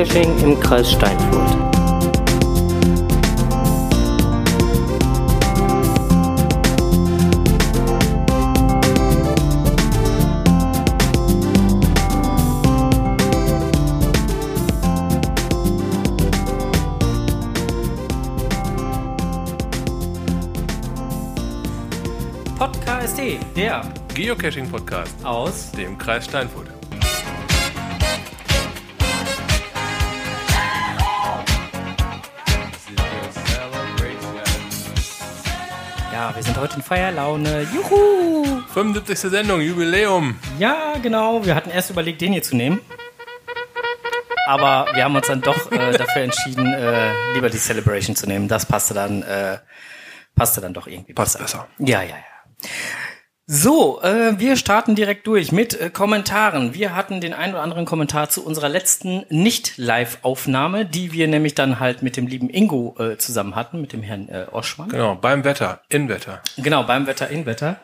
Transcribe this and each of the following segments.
Geocaching im Kreis Steinfurt. Podcast, der Geocaching-Podcast, aus dem Kreis Steinfurt. Heute in Feierlaune. Juhu! 75. Sendung, Jubiläum. Ja, genau. Wir hatten erst überlegt, den hier zu nehmen. Aber wir haben uns dann doch äh, dafür entschieden, äh, lieber die Celebration zu nehmen. Das passte dann, äh, passte dann doch irgendwie Passt besser. Ja, ja, ja. So, äh, wir starten direkt durch mit äh, Kommentaren. Wir hatten den ein oder anderen Kommentar zu unserer letzten Nicht-Live-Aufnahme, die wir nämlich dann halt mit dem lieben Ingo äh, zusammen hatten, mit dem Herrn äh, Oschmann. Genau, beim Wetter, in Wetter. Genau, beim Wetter in Wetter.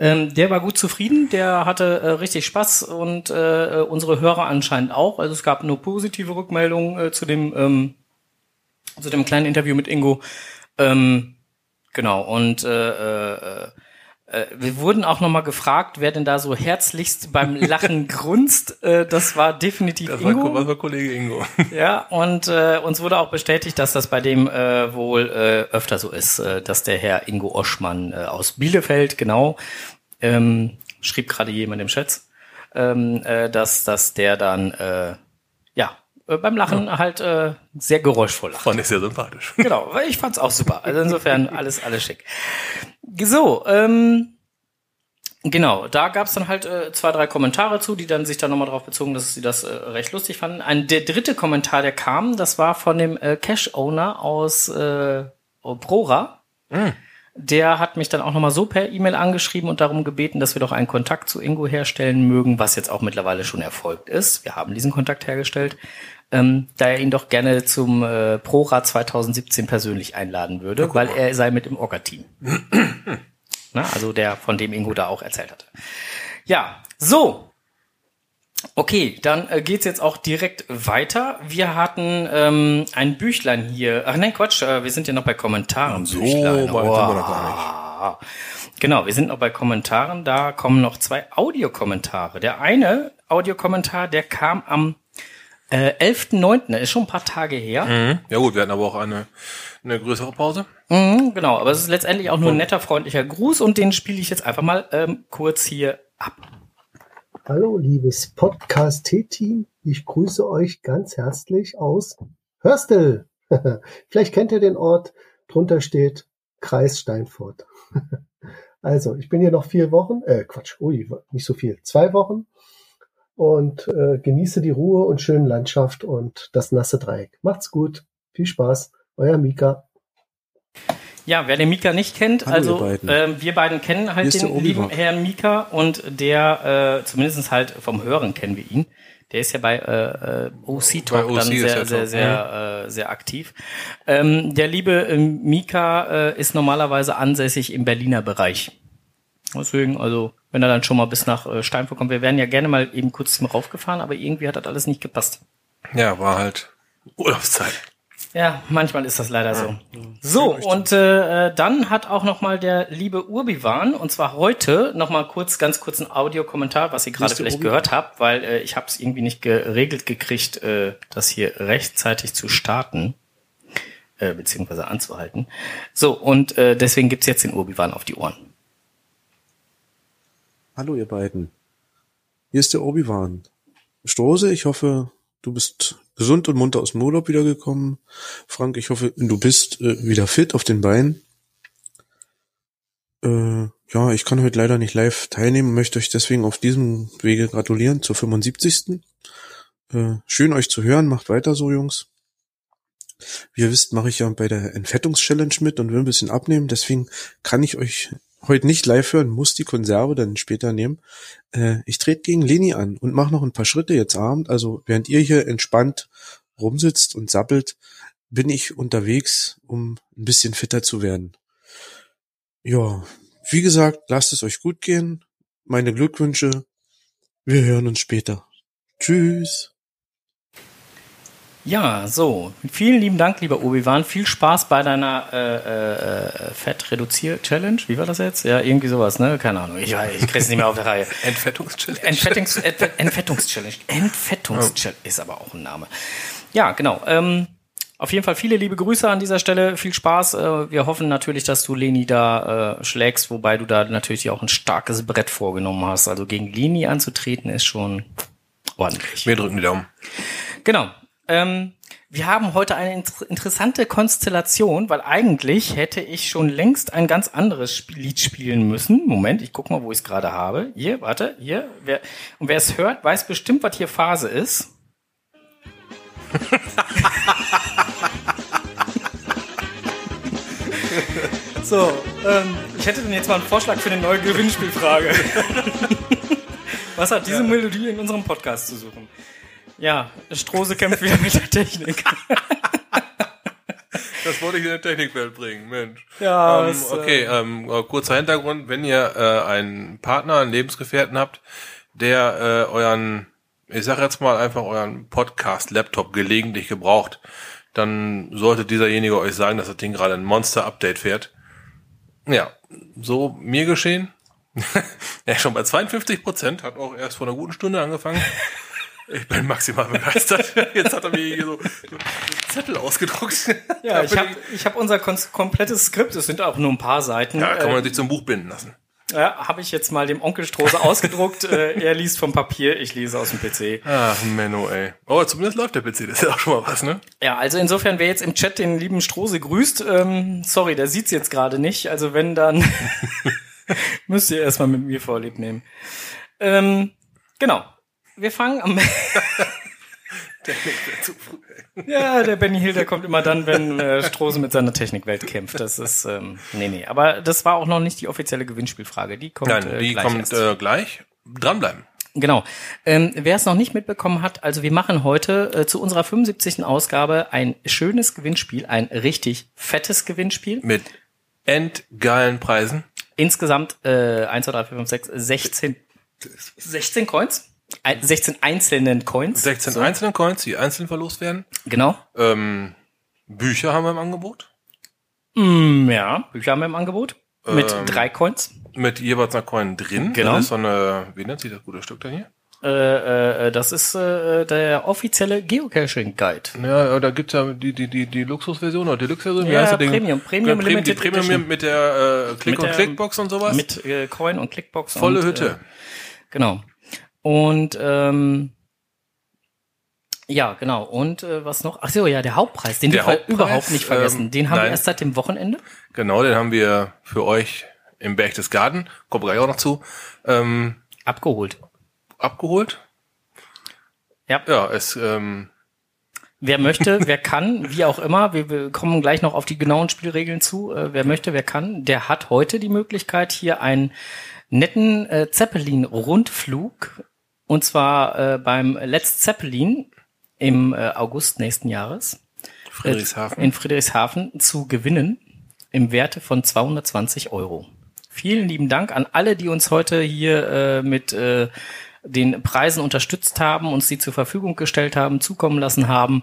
Ähm, der war gut zufrieden, der hatte äh, richtig Spaß und äh, unsere Hörer anscheinend auch. Also es gab nur positive Rückmeldungen äh, zu dem ähm, zu dem kleinen Interview mit Ingo. Ähm, genau und äh, äh, wir wurden auch noch mal gefragt, wer denn da so herzlichst beim Lachen grunzt. Äh, das war definitiv Das war, Ingo. das war Kollege Ingo. Ja, und äh, uns wurde auch bestätigt, dass das bei dem äh, wohl äh, öfter so ist, äh, dass der Herr Ingo Oschmann äh, aus Bielefeld, genau, ähm, schrieb gerade jemand im Chat, ähm, äh, dass, dass der dann, äh, ja, äh, beim Lachen halt äh, sehr geräuschvoll lacht. Fand ich sehr sympathisch. Genau, weil ich fand's auch super. Also insofern alles, alles schick. So, ähm, genau, da gab's dann halt äh, zwei, drei Kommentare zu, die dann sich dann nochmal darauf bezogen, dass sie das äh, recht lustig fanden. Ein, der dritte Kommentar, der kam, das war von dem äh, Cash-Owner aus äh, Prora. Der hat mich dann auch nochmal so per E-Mail angeschrieben und darum gebeten, dass wir doch einen Kontakt zu Ingo herstellen mögen, was jetzt auch mittlerweile schon erfolgt ist. Wir haben diesen Kontakt hergestellt. Ähm, da er ihn doch gerne zum äh, ProRat 2017 persönlich einladen würde, weil er sei mit im Orga-Team. Na, also der, von dem Ingo da auch erzählt hatte. Ja, so. Okay, dann äh, geht's jetzt auch direkt weiter. Wir hatten ähm, ein Büchlein hier. Ach nein, Quatsch, äh, wir sind ja noch bei Kommentaren. So, Büchlein. sind wir gar Ah. Genau, wir sind noch bei Kommentaren. Da kommen noch zwei Audiokommentare. Der eine Audiokommentar, der kam am äh, 11.9., ist schon ein paar Tage her. Mhm. Ja gut, wir hatten aber auch eine, eine größere Pause. Mhm, genau, aber es ist letztendlich auch nur ein netter, freundlicher Gruß und den spiele ich jetzt einfach mal ähm, kurz hier ab. Hallo, liebes Podcast-T-Team. Ich grüße euch ganz herzlich aus Hörstel. Vielleicht kennt ihr den Ort. Drunter steht Kreis Steinfurt. also, ich bin hier noch vier Wochen, äh, Quatsch, ui, nicht so viel, zwei Wochen und äh, genieße die Ruhe und schöne Landschaft und das nasse Dreieck. Macht's gut. Viel Spaß. Euer Mika. Ja, wer den Mika nicht kennt, Hallo, also beiden. ähm, wir beiden kennen halt den lieben Herrn Mika und der, äh, zumindest halt vom Hören kennen wir ihn. Der ist ja bei äh, äh, OC Talk Bei OC dann ist sehr, sehr, sehr, äh, sehr aktiv. Ähm, der liebe ähm, Mika äh, ist normalerweise ansässig im Berliner Bereich. Deswegen, also, wenn er dann schon mal bis nach äh, Steinfurt kommt, wir wären ja gerne mal eben kurz zum raufgefahren, aber irgendwie hat das alles nicht gepasst. Ja, war halt Urlaubszeit. Ja, manchmal ist das leider so. So, und äh, dann hat auch noch mal der liebe Urbiwan, und zwar heute, noch mal kurz, ganz kurz ein Audiokommentar, was ihr gerade vielleicht Urbiwan? gehört habt, weil äh, ich habe es irgendwie nicht geregelt gekriegt, äh, das hier rechtzeitig zu starten, äh, beziehungsweise anzuhalten. So, und äh, deswegen gibt's jetzt den Urbiwan auf die Ohren. Hallo ihr beiden. Hier ist der Obi-Wan. Strose, ich hoffe, du bist gesund und munter aus dem Urlaub wiedergekommen. Frank, ich hoffe, du bist äh, wieder fit auf den Beinen. Äh, ja, ich kann heute leider nicht live teilnehmen, möchte euch deswegen auf diesem Wege gratulieren zur 75. Äh, schön euch zu hören, macht weiter so, Jungs. Wie ihr wisst, mache ich ja bei der Entfettungs-Challenge mit und will ein bisschen abnehmen, deswegen kann ich euch heute nicht live hören, muss die Konserve dann später nehmen. Äh, ich trete gegen Leni an und mache noch ein paar Schritte jetzt Abend. Also während ihr hier entspannt rumsitzt und sappelt, bin ich unterwegs, um ein bisschen fitter zu werden. Ja, wie gesagt, lasst es euch gut gehen. Meine Glückwünsche. Wir hören uns später. Tschüss. Ja, so. Vielen lieben Dank, lieber Obi-Wan. Viel Spaß bei deiner äh, äh, Fett-Reduzier-Challenge. Wie war das jetzt? Ja, irgendwie sowas, ne? Keine Ahnung. Ich, ich krieg's nicht mehr auf der Reihe. Entfettungschallenge. Entfettungs Entfe- Entfettungschallenge. Entfettungschallenge ist aber auch ein Name. Ja, genau. Ähm, auf jeden Fall viele liebe Grüße an dieser Stelle. Viel Spaß. Äh, wir hoffen natürlich, dass du Leni da äh, schlägst, wobei du da natürlich auch ein starkes Brett vorgenommen hast. Also gegen Leni anzutreten ist schon ordentlich. Wir drücken die Daumen. Genau. Ähm, wir haben heute eine inter interessante Konstellation, weil eigentlich hätte ich schon längst ein ganz anderes Spiel Lied spielen müssen. Moment, ich guck mal, wo ich es gerade habe. Hier, warte, hier. Wer, und wer es hört, weiß bestimmt, was hier Phase ist. so, ähm, ich hätte dann jetzt mal einen Vorschlag für eine neue Gewinnspielfrage. Was hat diese Melodie in unserem Podcast zu suchen? Ja, Strose kämpft wieder mit der Technik. Das wollte ich in der Technikwelt bringen, Mensch. Ja, ähm, äh, okay, ähm, äh, kurzer Hintergrund. Wenn ihr äh, einen Partner, einen Lebensgefährten habt, der äh, euren, ich sag jetzt mal einfach euren Podcast-Laptop gelegentlich gebraucht, dann sollte dieserjenige euch sagen, dass das Ding gerade ein Monster-Update fährt. Ja, so mir geschehen. ja, schon bei 52 Prozent, hat auch erst vor einer guten Stunde angefangen. Ich bin maximal begeistert. Jetzt hat er mir hier so, Zettel ausgedruckt. Ja, ich habe ich hab unser komplettes Skript, es sind auch nur ein paar Seiten. Ja, kann man sich zum Buch binden lassen. ja, habe ich jetzt mal dem Onkel Strose ausgedruckt. äh, er liest vom Papier, ich lese aus dem PC. Ach, Menno, ey. Oh, zumindest läuft der PC, das ist ja auch schon mal was, ne? Ja, also insofern, wer jetzt im Chat den lieben Strose grüßt, ähm, sorry, der sieht's jetzt gerade nicht. Also wenn, dann müsst ihr erstmal mit mir Vorlieb nehmen. Ähm, genau. Wir fangen am Ja, der Benny Hill, der kommt immer dann, wenn äh, Strose mit seiner Technikwelt kämpft. Das ist, ähm, nee, nee. Aber das war auch noch nicht die offizielle Gewinnspielfrage. Die kommt, Nein, äh, die gleich kommt äh, gleich. Dranbleiben. Genau. Ähm, Wer es noch nicht mitbekommen hat, also wir machen heute äh, zu unserer 75. Ausgabe ein schönes Gewinnspiel, ein richtig fettes Gewinnspiel. Mit endgeilen Preisen. Insgesamt äh, 1, 2, 3, 4, 5, 6, 16, 16 Coins. Ein, 16 einzelnen Coins. 16 So. einzelne Coins, die einzeln verlost werden. Genau. Ähm, Bücher haben wir im Angebot. Mm, ja, Bücher haben wir im Angebot. Mit Ähm, drei Coins. Mit jeweils einer Coin drin. Genau. Das ist so eine, wie nennt sich das gute Stück da hier? Äh, äh, das ist äh, der offizielle Geocaching Guide. Ja, da gibt's ja die, die, die, die Luxusversion oder Deluxe-Version. Ja, heißt? Premium, Premium Prem- Limited Die Premium Edition. mit der äh, Click- Mit und Clickbox und sowas. Mit äh, Coin und Clickbox. Volle und, Hütte. Äh, genau. Und ähm, ja, genau. Und äh, was noch? Ach so, ja, der Hauptpreis, den Der wir Hauptpreis, überhaupt nicht vergessen. ähm, den haben wir nein. erst seit dem Wochenende. Genau, den haben wir für euch im Berchtesgaden, wir gleich auch noch zu, ähm, Abgeholt. abgeholt. Ja. Ja, es, ähm, Wer möchte, wer kann, wie auch immer, wir, wir kommen gleich noch auf die genauen Spielregeln zu. Äh, wer möchte, wer kann, der hat heute die Möglichkeit, hier einen netten äh, Zeppelin-Rundflug und zwar äh, beim Let's Zeppelin im äh, August nächsten Jahres Friedrichshafen. in Friedrichshafen zu gewinnen im Werte von 220 Euro. Vielen lieben Dank an alle, die uns heute hier äh, mit äh, den Preisen unterstützt haben, uns die zur Verfügung gestellt haben, zukommen lassen haben.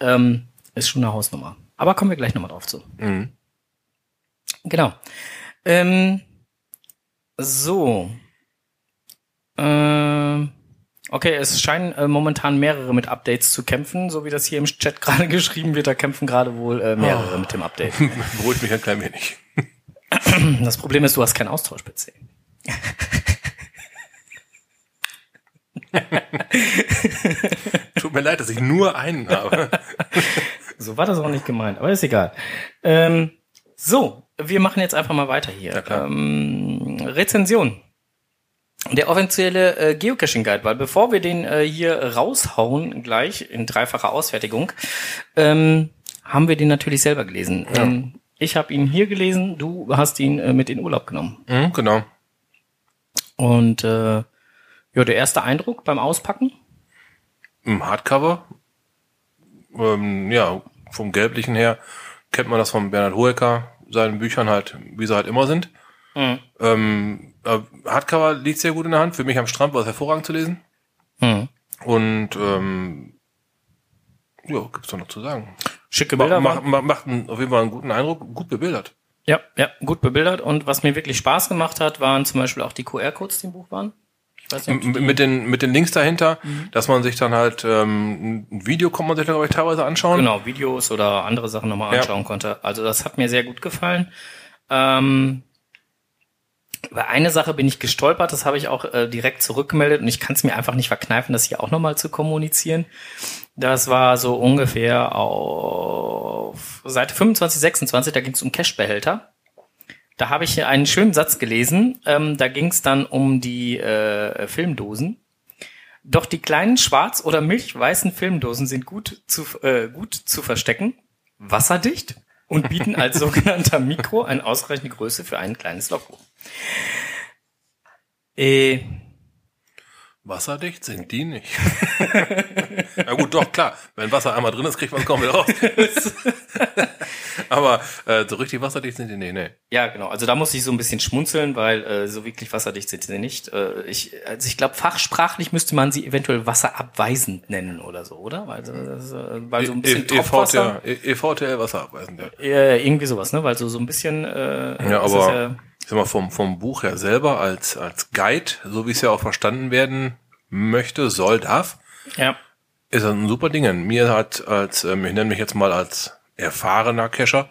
Ähm, ist schon eine Hausnummer. Aber kommen wir gleich nochmal drauf zu. Mhm. Genau. Ähm, so. Ähm, okay, es scheinen äh, momentan mehrere mit Updates zu kämpfen, so wie das hier im Chat gerade geschrieben wird. Da kämpfen gerade wohl äh, mehrere mit dem Update. Beruhigt mich ein klein wenig. Das Problem ist, du hast keinen Austausch-PC. Tut mir leid, dass ich nur einen habe. So war das auch nicht gemeint, aber ist egal. Ähm, so, wir machen jetzt einfach mal weiter hier. Ja. Ähm, Rezension. Der offizielle äh, Geocaching Guide, weil bevor wir den äh, hier raushauen, gleich in dreifacher Ausfertigung, ähm, haben wir den natürlich selber gelesen. Ähm, ich habe ihn hier gelesen, du hast ihn äh, mit in Urlaub genommen. Mhm, genau. Und äh, ja, der erste Eindruck beim Auspacken? Im Hardcover. Ähm, ja, vom Gelblichen her kennt man das von Bernhard Hoeker, seinen Büchern halt, wie sie halt immer sind. Ähm, äh, Hardcover liegt sehr gut in der Hand. Für mich am Strand war es hervorragend zu lesen. Hm. Und ähm, Ja, gibt's doch noch zu sagen. Schicke Bilder. macht, waren- macht, macht einen, auf jeden Fall einen guten Eindruck, gut bebildert. Ja, ja, gut bebildert. Und was mir wirklich Spaß gemacht hat, waren zum Beispiel auch die QR-Codes, die im Buch waren. Ich weiß nicht, mit den mit den Links dahinter, dass man sich dann halt ähm, ein Video kann man sich glaube ich teilweise anschauen. genau, Videos oder andere Sachen nochmal Ja. anschauen konnte. Also das hat mir sehr gut gefallen. Ähm, über eine Sache bin ich gestolpert, das habe ich auch äh, direkt zurückgemeldet und ich kann es mir einfach nicht verkneifen, das hier auch nochmal zu kommunizieren. Das war so ungefähr auf Seite 25, 26, da ging es um Cashbehälter. Da habe ich hier einen schönen Satz gelesen. Ähm, da ging es dann um die äh, Filmdosen. Doch die kleinen schwarz- oder milchweißen Filmdosen sind gut zu, äh, gut zu verstecken, wasserdicht und bieten als sogenannter Mikro eine ausreichende Größe für ein kleines Logbuch. Äh, Wasserdicht sind die nicht. Na gut, doch, klar. Wenn Wasser einmal drin ist, kriegt man es kaum wieder raus. Aber äh, so richtig wasserdicht sind die nicht, nee. ja, genau. Also da muss ich so ein bisschen schmunzeln, weil äh, so wirklich wasserdicht sind sie nicht. Äh, ich, also ich glaube, fachsprachlich müsste man sie eventuell wasserabweisend nennen oder so, oder? Weil, das, äh, weil so ein bisschen E-. EVTL, EVTL Wasserabweisend, ja. Ja, irgendwie sowas, ne? Weil so, so ein bisschen. Äh, Ja, ist aber sag mal, vom, vom Buch her selber als, als Guide, so wie es ja auch verstanden werden möchte, soll, darf, ja, ist das ein super Ding. Mir hat als, ähm, ich nenne mich jetzt mal als erfahrener Cacher,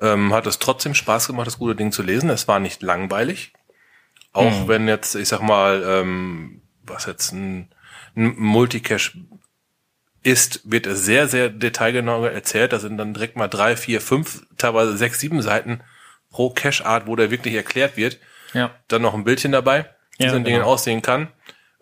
ähm, hat es trotzdem Spaß gemacht, das gute Ding zu lesen. Es war nicht langweilig. Auch wenn jetzt, ich sag mal, ähm, was jetzt ein, ein Multicache ist, wird es sehr, sehr detailgenau erzählt. Da sind dann direkt mal drei, vier, fünf, teilweise sechs, sieben Seiten pro Cache-Art, wo der wirklich erklärt wird. ja. Dann noch ein Bildchen dabei, wie Ja, so ein Ding genau. aussehen kann.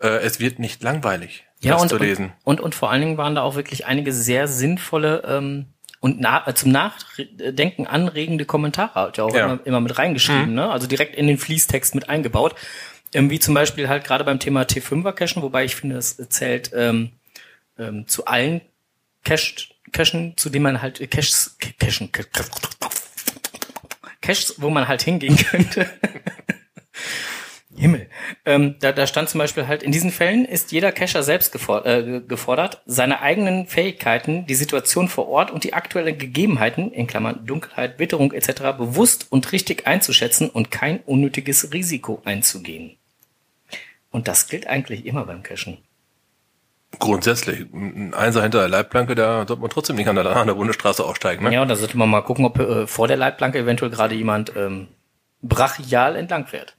Äh, es wird nicht langweilig, Ja, das und, zu lesen. Und, und, und vor allen Dingen waren da auch wirklich einige sehr sinnvolle ähm, und na, äh, zum Nachdenken anregende Kommentare halt ja auch Ja. immer, immer mit reingeschrieben, ne? Also direkt in den Fließtext mit eingebaut. Ähm, wie zum Beispiel halt gerade beim Thema T5er Cachen, wobei ich finde, es zählt ähm, ähm, zu allen Cache, Cachen, zu denen man halt äh, Caches, Cachen, Caches, wo man halt hingehen könnte. Himmel. Ähm, da, da stand zum Beispiel halt, in diesen Fällen ist jeder Cacher selbst gefor äh, gefordert, seine eigenen Fähigkeiten, die Situation vor Ort und die aktuellen Gegebenheiten, in Klammern Dunkelheit, Witterung etc., bewusst und richtig einzuschätzen und kein unnötiges Risiko einzugehen. Und das gilt eigentlich immer beim Cachen. Grundsätzlich, ein Einser hinter der Leitplanke, da sollte man trotzdem nicht an der, an der Bundesstraße aussteigen. Ne? Ja, und da sollte man mal gucken, ob äh, vor der Leitplanke eventuell gerade jemand ähm, brachial entlang fährt.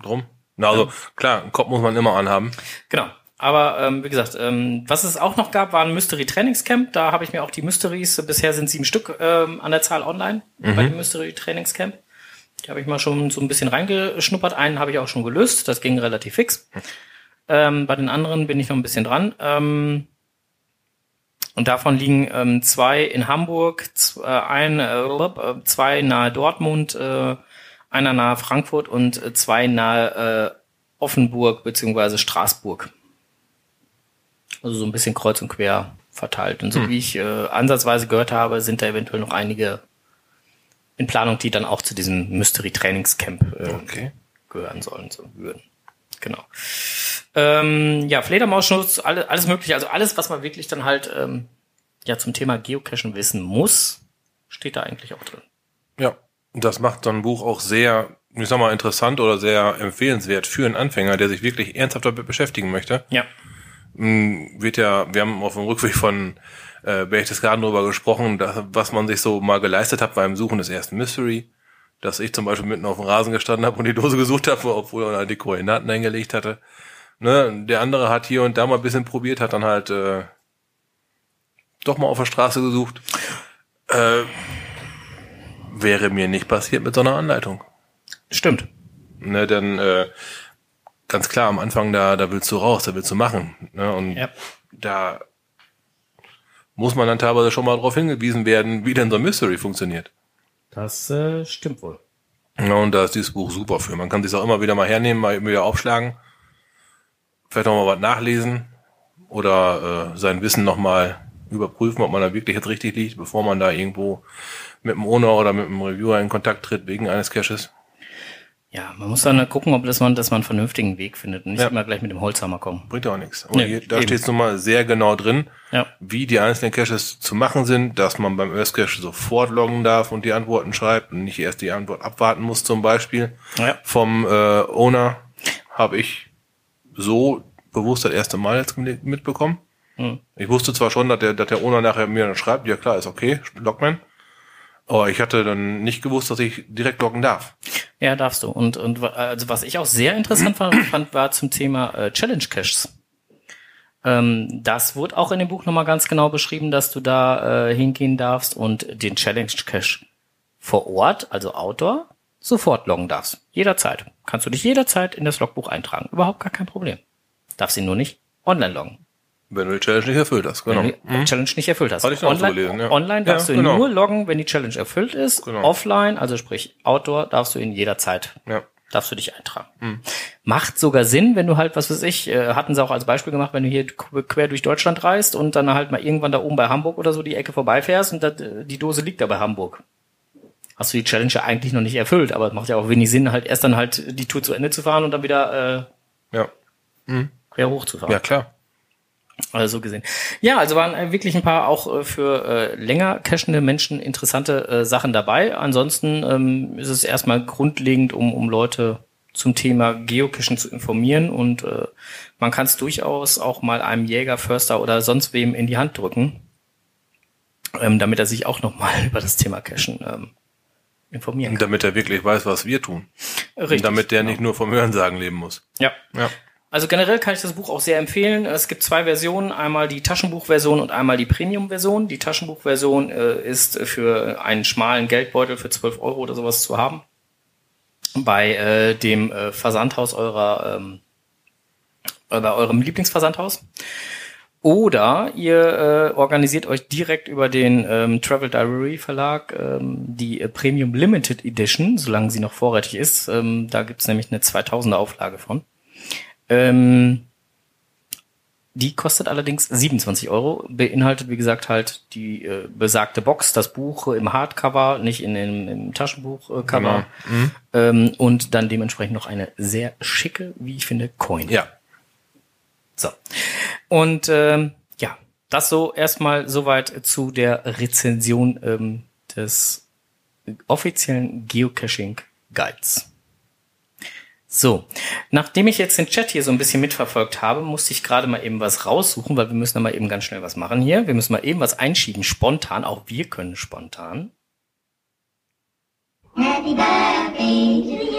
Drum. Na, also klar, einen Kopf muss man immer anhaben. Genau. Aber ähm, wie gesagt, ähm, was es auch noch gab, war ein Mystery Trainingscamp. Da habe ich mir auch die Mysteries, bisher sind sieben Stück ähm, an der Zahl online bei dem Mystery Trainingscamp. Die habe ich mal schon so ein bisschen reingeschnuppert. Einen habe ich auch schon gelöst. Das ging relativ fix. Ähm, bei den anderen bin ich noch ein bisschen dran. Ähm, und davon liegen ähm, zwei in Hamburg, z- äh, ein, äh, zwei nahe Dortmund, äh, einer nahe Frankfurt und äh, zwei nahe äh, Offenburg beziehungsweise Straßburg. Also so ein bisschen kreuz und quer verteilt. Und so wie ich äh, ansatzweise gehört habe, sind da eventuell noch einige in Planung, die dann auch zu diesem Mystery Trainingscamp äh, Okay. gehören sollen, so würden. Genau. Ähm, ja, Fledermausschutz, alle, alles mögliche, also alles, was man wirklich dann halt ähm, ja zum Thema Geocachen wissen muss, steht da eigentlich auch drin. Ja, das macht so ein Buch auch sehr, ich sag mal, interessant oder sehr empfehlenswert für einen Anfänger, der sich wirklich ernsthaft damit beschäftigen möchte. Ja. Mm, Wird ja, wir haben auf dem Rückweg von äh, Berchtesgaden darüber gesprochen, dass, was man sich so mal geleistet hat beim Suchen des ersten Mystery. Dass ich zum Beispiel mitten auf dem Rasen gestanden habe und die Dose gesucht habe, obwohl er die Koordinaten eingelegt hatte. Ne, der andere hat hier und da mal ein bisschen probiert, hat dann halt äh, doch mal auf der Straße gesucht. Äh, wäre mir nicht passiert mit so einer Anleitung. Stimmt. Ne, dann äh, ganz klar, am Anfang da, da willst du raus, da willst du machen. Ne, und Ja. da muss man dann teilweise schon mal darauf hingewiesen werden, wie denn so ein Mystery funktioniert. Das äh, stimmt wohl. Ja, und da ist dieses Buch super für. Man kann sich auch immer wieder mal hernehmen, mal wieder aufschlagen, vielleicht mal was nachlesen oder äh, sein Wissen noch mal überprüfen, ob man da wirklich jetzt richtig liegt, bevor man da irgendwo mit dem Owner oder mit dem Reviewer in Kontakt tritt wegen eines Caches. Ja, man muss dann gucken, ob das man, dass man einen vernünftigen Weg findet und nicht Ja. immer gleich mit dem Holzhammer kommen. Bringt auch nichts. Aber Nee, hier, da steht es nun mal sehr genau drin, Ja. wie die einzelnen Caches zu machen sind, dass man beim Earth Cache sofort loggen darf und die Antworten schreibt und nicht erst die Antwort abwarten muss zum Beispiel. Ja. Vom äh, Owner habe ich so bewusst das erste Mal jetzt mit- mitbekommen. Hm. Ich wusste zwar schon, dass der, dass der Owner nachher mir dann schreibt, ja klar, ist okay, Logman. Aber ich hatte dann nicht gewusst, dass ich direkt loggen darf. Ja, darfst du. Und, und also was ich auch sehr interessant fand, fand war zum Thema äh, Challenge Caches. Ähm, das wurde auch in dem Buch nochmal ganz genau beschrieben, dass du da äh, hingehen darfst und den Challenge Cache vor Ort, also Outdoor, sofort loggen darfst. Jederzeit. Kannst du dich jederzeit in das Logbuch eintragen. Überhaupt gar kein Problem. Darfst ihn nur nicht online loggen. Wenn du die Challenge nicht erfüllt hast, genau. Wenn du die Challenge nicht erfüllt hast. Hatte ich online, gelesen, ja. online darfst Ja, du ihn genau. nur loggen, wenn die Challenge erfüllt ist. Genau. Offline, also sprich Outdoor, darfst du ihn jederzeit Ja. darfst du dich eintragen. Macht sogar Sinn, wenn du halt, was weiß ich, äh, hatten sie auch als Beispiel gemacht, wenn du hier qu- quer durch Deutschland reist und dann halt mal irgendwann da oben bei Hamburg oder so die Ecke vorbeifährst und die Dose liegt da bei Hamburg. Hast du die Challenge ja eigentlich noch nicht erfüllt, aber es macht ja auch wenig Sinn, halt erst dann halt die Tour zu Ende zu fahren und dann wieder Ja. äh, quer hochzufahren. Ja, klar. Also so gesehen. Ja, also waren äh, wirklich ein paar auch äh, für äh, länger cachende Menschen interessante äh, Sachen dabei. Ansonsten ähm, ist es erstmal grundlegend, um, um Leute zum Thema Geocachen zu informieren und äh, man kann es durchaus auch mal einem Jäger, Förster oder sonst wem in die Hand drücken, ähm, damit er sich auch nochmal über das Thema Cachen ähm, informieren kann. damit er wirklich weiß, was wir tun. Richtig, und damit der genau. nicht nur vom Hörensagen leben muss. Ja. Ja. Also generell kann ich das Buch auch sehr empfehlen. Es gibt zwei Versionen, einmal die Taschenbuchversion und einmal die Premium-Version. Die Taschenbuchversion äh, ist für einen schmalen Geldbeutel für 12 Euro oder sowas zu haben. Bei äh, dem äh, Versandhaus eurer, ähm, äh, bei eurem Lieblingsversandhaus. Oder ihr äh, organisiert euch direkt über den ähm, Travel Diary Verlag ähm, die äh, Premium Limited Edition, solange sie noch vorrätig ist. Ähm, da gibt's nämlich eine 2000er Auflage von. Ähm, die kostet allerdings 27 Euro, beinhaltet wie gesagt halt die äh, besagte Box, das Buch im Hardcover, nicht in dem im Taschenbuchcover Genau. ähm, und dann dementsprechend noch eine sehr schicke, wie ich finde, Coin. Ja. So. Und ähm, ja, das so erstmal soweit zu der Rezension ähm, des offiziellen Geocaching Guides. So, nachdem ich jetzt den Chat hier so ein bisschen mitverfolgt habe, musste ich gerade mal eben was raussuchen, weil wir müssen da mal eben ganz schnell was machen hier. Wir müssen mal eben was einschieben, spontan. Auch wir können spontan. Happy birthday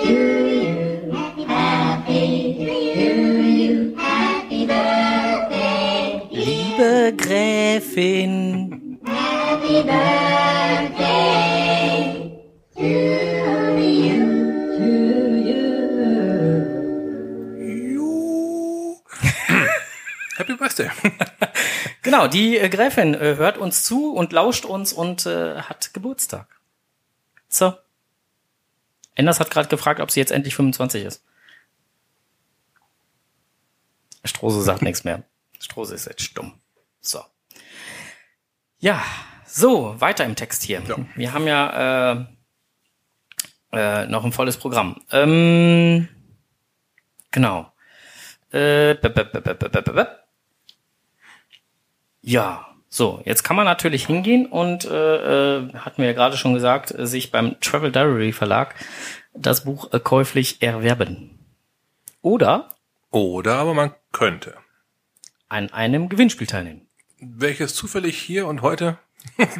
Gräfin, Happy birthday to you. To you. Happy Birthday. Genau, die äh, Gräfin äh, hört uns zu und lauscht uns und äh, hat Geburtstag. So. Enders hat gerade gefragt, ob sie jetzt endlich 25 ist. Strose sagt nichts mehr. Strose ist jetzt stumm. So. Ja, so, weiter im Text hier. Ja. Wir haben ja äh, äh, noch ein volles Programm. Ähm, genau. Äh, b -b -b ja, so, jetzt kann man natürlich hingehen und, äh, äh, hatten wir ja gerade schon gesagt, äh, sich beim Travel Diary Verlag das Buch äh, käuflich erwerben. Oder Oder aber man könnte. an einem Gewinnspiel teilnehmen. Welches zufällig hier und heute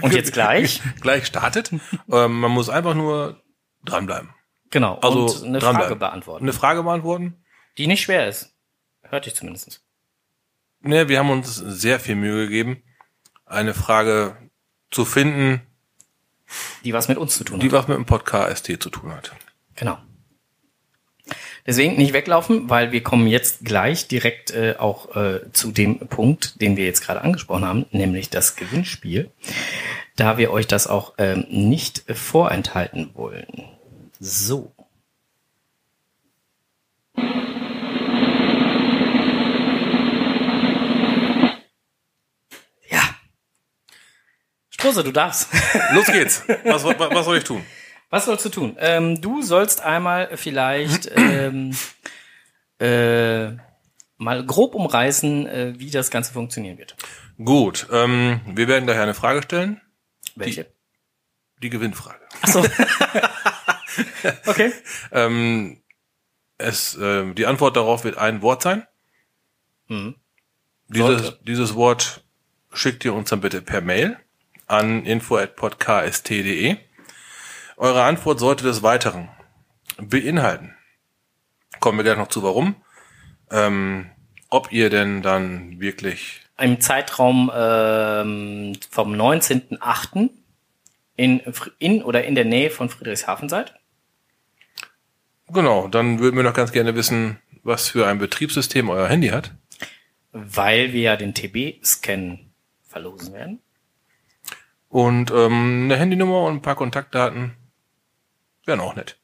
Und jetzt gleich? gleich startet. ähm, man muss einfach nur dranbleiben. Genau, Also und eine. Frage beantworten, Eine Frage beantworten. die nicht schwer ist. Hörte ich zumindest. Ne, wir haben uns sehr viel Mühe gegeben, eine Frage zu finden, Die was mit uns zu tun hat. die was mit dem Podcast ST zu tun hat. Genau. Deswegen nicht weglaufen, weil wir kommen jetzt gleich direkt äh, auch äh, zu dem Punkt, den wir jetzt gerade angesprochen haben, nämlich das Gewinnspiel, da wir euch das auch ähm, nicht vorenthalten wollen. So. Ja. Strose, du darfst. Los geht's. Was, was, was soll ich tun? Was sollst du tun? Ähm, du sollst einmal vielleicht ähm, äh, mal grob umreißen, äh, wie das Ganze funktionieren wird. Gut, ähm, wir werden gleich eine Frage stellen. Welche? Die Gewinnfrage. Achso. okay. Ähm, es, äh, die Antwort darauf wird ein Wort sein. Mhm. Dieses, dieses Wort schickt ihr uns dann bitte per Mail an info.podcast.de. Eure Antwort sollte des Weiteren beinhalten. Kommen wir gleich noch zu, warum. Ähm, ob ihr denn dann wirklich Im Zeitraum ähm, vom 19.8. In, in oder in der Nähe von Friedrichshafen seid. Genau, dann würden wir noch ganz gerne wissen, was für ein Betriebssystem euer Handy hat. Weil wir ja den TB-Scan verlosen werden. Und ähm, eine Handynummer und ein paar Kontaktdaten wären auch nett.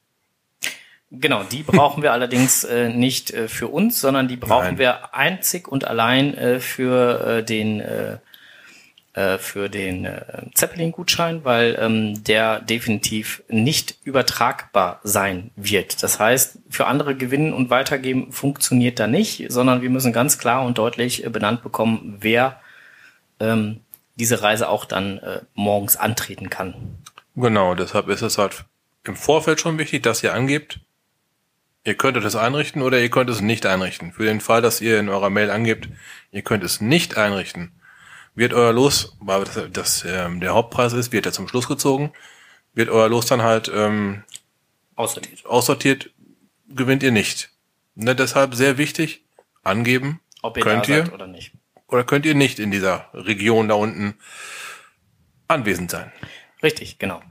Genau, die brauchen wir allerdings äh, nicht äh, für uns, sondern die brauchen Nein. wir einzig und allein äh, für äh, den äh, äh, für den Zeppelin-Gutschein, weil ähm, der definitiv nicht übertragbar sein wird. Das heißt, für andere gewinnen und weitergeben funktioniert da nicht, sondern wir müssen ganz klar und deutlich benannt bekommen, wer ähm, diese Reise auch dann morgens antreten kann. Genau, deshalb ist es halt im Vorfeld schon wichtig, dass ihr angebt, ihr könntet es einrichten oder ihr könnt es nicht einrichten. Für den Fall, dass ihr in eurer Mail angebt, ihr könnt es nicht einrichten, wird euer Los, weil das, das ähm, der Hauptpreis ist, wird ja zum Schluss gezogen, wird euer Los dann halt ähm, Aussortiert. aussortiert, gewinnt ihr nicht. Ne, deshalb sehr wichtig, angeben, Ob ihr könnt ihr oder nicht. oder könnt ihr nicht in dieser Region da unten anwesend sein. Richtig, genau.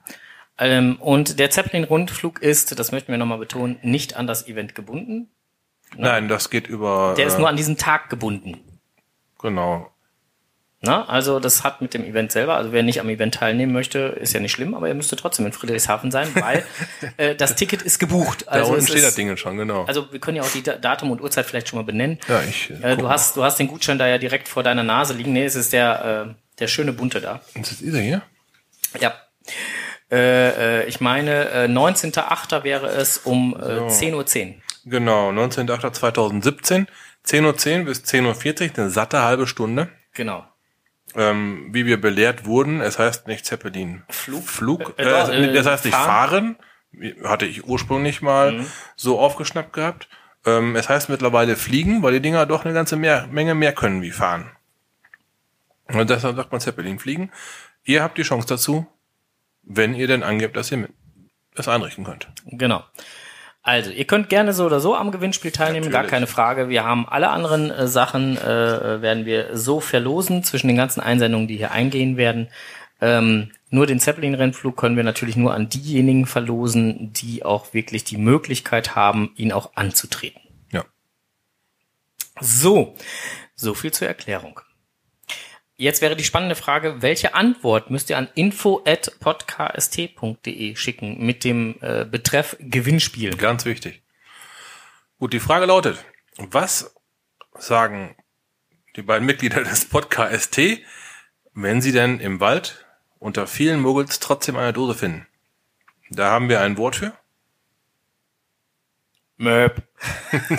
Ähm, und der Zeppelin-Rundflug ist, das möchten wir nochmal betonen, nicht an das Event gebunden. Nein, das geht über Der ist äh, nur an diesen Tag gebunden. genau. Na, also das hat mit dem Event selber, also wer nicht am Event teilnehmen möchte, ist ja nicht schlimm, aber er müsste trotzdem in Friedrichshafen sein, weil äh, das Ticket ist gebucht. Da Also, unten es steht das ist, Ding schon, genau. also wir können ja auch die Da- Datum und Uhrzeit vielleicht schon mal benennen. ja, ich. Äh, du hast, du hast den Gutschein da ja direkt vor deiner Nase liegen. Nee, es ist der, äh, der schöne bunte da. Das ist dieser hier? Ja. Äh, äh, ich meine, äh, 19.8. wäre es um äh, 10.10 Uhr. 10. Genau, 19.08.2017, 10.10 Uhr bis 10.40 Uhr, eine satte halbe Stunde. Genau. Ähm, wie wir belehrt wurden, es heißt nicht Zeppelin. Flug. Flug. Äh, Äh, doch, äh, das heißt nicht fahren. fahren. Hatte ich ursprünglich mal Mhm. so aufgeschnappt gehabt. Ähm, es heißt mittlerweile fliegen, weil die Dinger doch eine ganze mehr, Menge mehr können wie fahren. Und deshalb sagt man Zeppelin fliegen. Ihr habt die Chance dazu, wenn ihr denn angebt, dass ihr das einrichten könnt. Genau. Also, ihr könnt gerne so oder so am Gewinnspiel teilnehmen, gar Natürlich. keine Frage. Wir haben alle anderen äh, Sachen, äh, werden wir so verlosen zwischen den ganzen Einsendungen, die hier eingehen werden. Ähm, nur den Zeppelin-Rennflug können wir natürlich nur an diejenigen verlosen, die auch wirklich die Möglichkeit haben, ihn auch anzutreten. Ja. So, so viel zur Erklärung. Jetzt wäre die spannende Frage, welche Antwort müsst ihr an info@podkst.de schicken mit dem äh, Betreff Gewinnspiel? Ganz wichtig. Gut, die Frage lautet, was sagen die beiden Mitglieder des Podcast ST, wenn sie denn im Wald unter vielen Muggels trotzdem eine Dose finden? Da haben wir ein Wort für, Möp.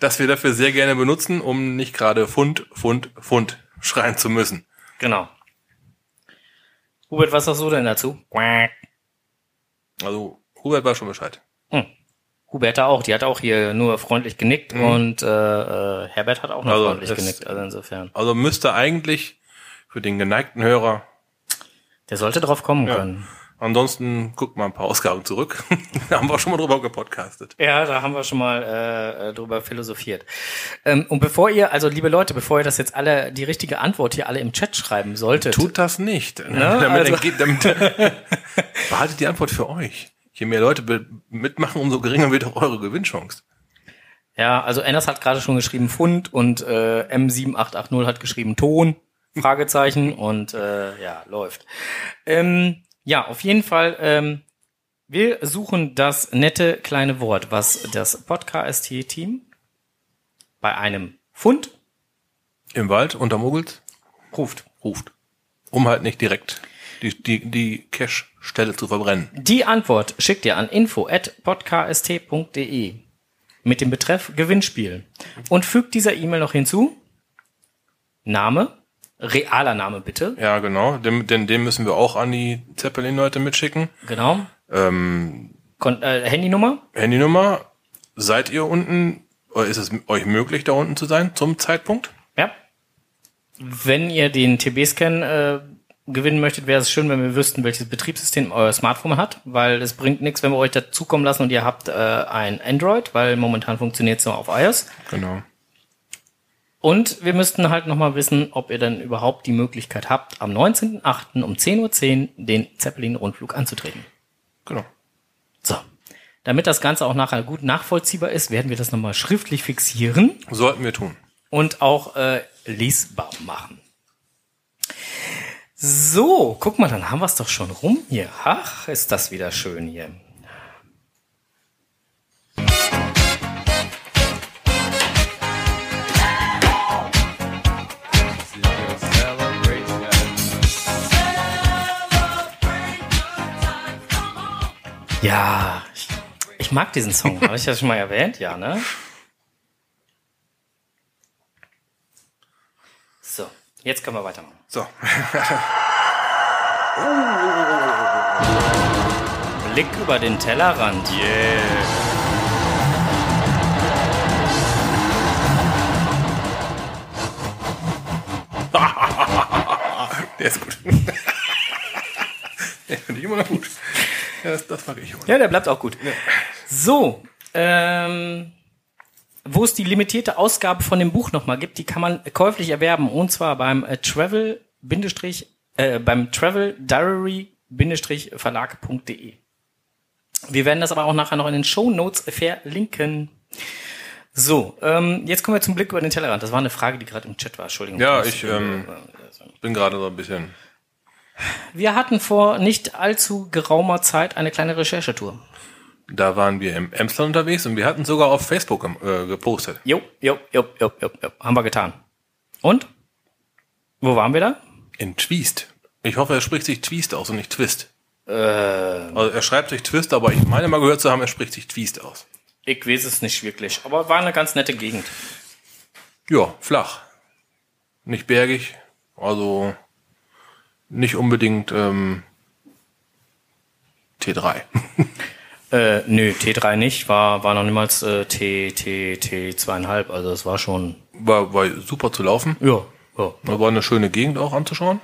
das wir dafür sehr gerne benutzen, um nicht gerade Pfund, Pfund, Pfund schreien zu müssen. Genau. Hubert, was sagst du denn dazu? Also, Hubert war schon Bescheid. Hm. Huberta auch, die hat auch hier nur freundlich genickt und äh, äh, Herbert hat auch nur Mhm. Also, freundlich genickt, also insofern. Also müsste eigentlich für den geneigten Hörer, Der sollte drauf kommen Ja. können. Ansonsten guckt mal ein paar Ausgaben zurück. da haben wir schon mal drüber gepodcastet. Ja, da haben wir schon mal äh, drüber philosophiert. Ähm, und bevor ihr, also liebe Leute, bevor ihr das jetzt alle, die richtige Antwort hier alle im Chat schreiben solltet, Tut das nicht. damit, also- damit, behaltet die Antwort für euch. Je mehr Leute mitmachen, umso geringer wird auch eure Gewinnchance. Ja, also Enders hat gerade schon geschrieben Pfund und äh, M7880 hat geschrieben Ton, Fragezeichen und äh, ja, läuft. Ähm, ja, auf jeden Fall, ähm, wir suchen das nette kleine Wort, was das Podcast-Team bei einem Fund Im Wald unter Muggels ruft. ruft. Um halt nicht direkt die, die, die Cache-Stelle zu verbrennen. Die Antwort schickt ihr an info@podkst.de mit dem Betreff Gewinnspiel und fügt dieser E-Mail noch hinzu Name, realer Name bitte, Ja, genau. Den, denn den müssen wir auch an die Zeppelin-Leute mitschicken. genau, Ähm, Kon äh, Handynummer, Handynummer, seid ihr unten, oder ist es euch möglich, da unten zu sein zum Zeitpunkt? ja. Wenn ihr den TB-Scan äh, gewinnen möchtet, wäre es schön, wenn wir wüssten, welches Betriebssystem euer Smartphone hat, weil es bringt nichts, wenn wir euch dazukommen lassen und ihr habt äh, ein Android, weil momentan funktioniert es nur auf iOS. Genau. Und wir müssten halt nochmal wissen, ob ihr dann überhaupt die Möglichkeit habt, am 19.08. um 10.10 Uhr den Zeppelin-Rundflug anzutreten. Genau. So. Damit das Ganze auch nachher gut nachvollziehbar ist, werden wir das nochmal schriftlich fixieren Sollten wir tun. und auch äh, lesbar machen. So, guck mal, dann haben wir es doch schon rum hier. Ach, ist das wieder schön hier. Ja, ich, ich mag diesen Song. Habe ich das schon mal erwähnt? Ja, ne? So, jetzt können wir weitermachen. So. Blick über den Tellerrand. Yeah. Der ist gut. Der finde ich immer noch gut. Ja, das, das mag ich immer. Ja, der bleibt auch gut. So, ähm, wo es die limitierte Ausgabe von dem Buch nochmal gibt, die kann man käuflich erwerben. Und zwar beim äh, Travel, Bindestrich, äh, beim Travel Diary Verlag.de. Wir werden das aber auch nachher noch in den Show Notes verlinken. So, ähm, jetzt kommen wir zum Blick über den Tellerrand. Das war eine Frage, die gerade im Chat war. Entschuldigung. Ja, ich ähm, bin gerade so ein bisschen. Wir hatten vor nicht allzu geraumer Zeit eine kleine Recherchetour. Da waren wir im Emsland unterwegs und wir hatten sogar auf Facebook äh, gepostet. Jo, jo, jo, jo, jo, jo. Haben wir getan. Und? Wo waren wir da? In Twist. Ich hoffe, er spricht sich Twist aus und nicht Twist. Also er schreibt sich Twist, aber ich meine mal gehört zu haben, er spricht sich Twist aus. Ich weiß es nicht wirklich, aber war eine ganz nette Gegend. Ja, flach. Nicht bergig, also nicht unbedingt ähm, T3. Äh, nö, T3 nicht, war, war noch niemals äh, T, T, T zweieinhalb, also es war schon, War, war super zu laufen. ja, ja. Da war eine schöne Gegend auch anzuschauen.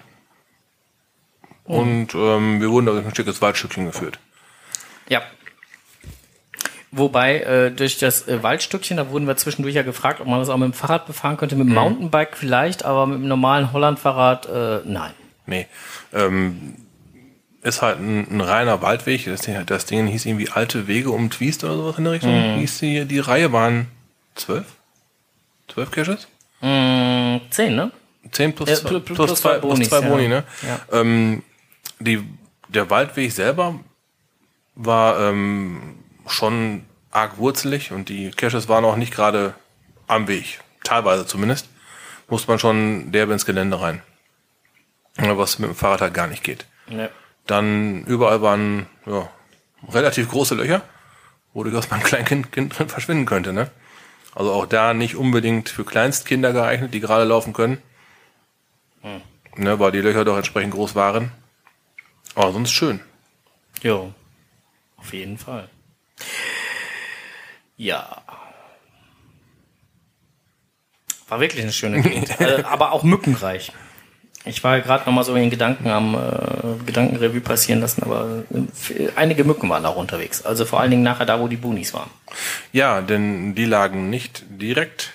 Und ähm, wir wurden da durch ein Stück des Waldstückchen geführt. Ja. Wobei, äh, durch das äh, Waldstückchen, da wurden wir zwischendurch ja gefragt, ob man das auch mit dem Fahrrad befahren könnte, mit dem Mountainbike vielleicht, aber mit dem normalen Hollandfahrrad, äh, nein. Nee. Ähm, ist halt ein, ein reiner Waldweg. Das Ding, das Ding hieß irgendwie Alte Wege um Twist oder sowas in der Richtung. Hieß die, die Reihe waren zwölf? Zwölf Caches? Mm, zehn, ne? Zehn plus, Ja, zwei, pl- plus, plus zwei, zwei plus Bonis, zwei ja. Boni, ne? Ja. Ähm, die, der Waldweg selber war ähm, schon arg wurzelig und die Caches waren auch nicht gerade am Weg. Teilweise zumindest. Muss man schon derbe ins Gelände rein. Was mit dem Fahrrad halt gar nicht geht. Ja. Dann überall waren ja, relativ große Löcher, wo durchaus mal ein Kleinkind kind drin verschwinden könnte. Ne? Also auch da nicht unbedingt für Kleinstkinder geeignet, die gerade laufen können. Ne, weil die Löcher doch entsprechend groß waren. Aber sonst schön. Jo, auf jeden Fall. Ja. War wirklich eine schöne Gegend, äh, aber auch mückenreich. Ich war gerade noch mal so in Gedanken am äh, Gedankenrevue passieren lassen, aber äh, einige Mücken waren auch unterwegs. Also vor allen Dingen nachher da, wo die Boonies waren. Ja, denn die lagen nicht direkt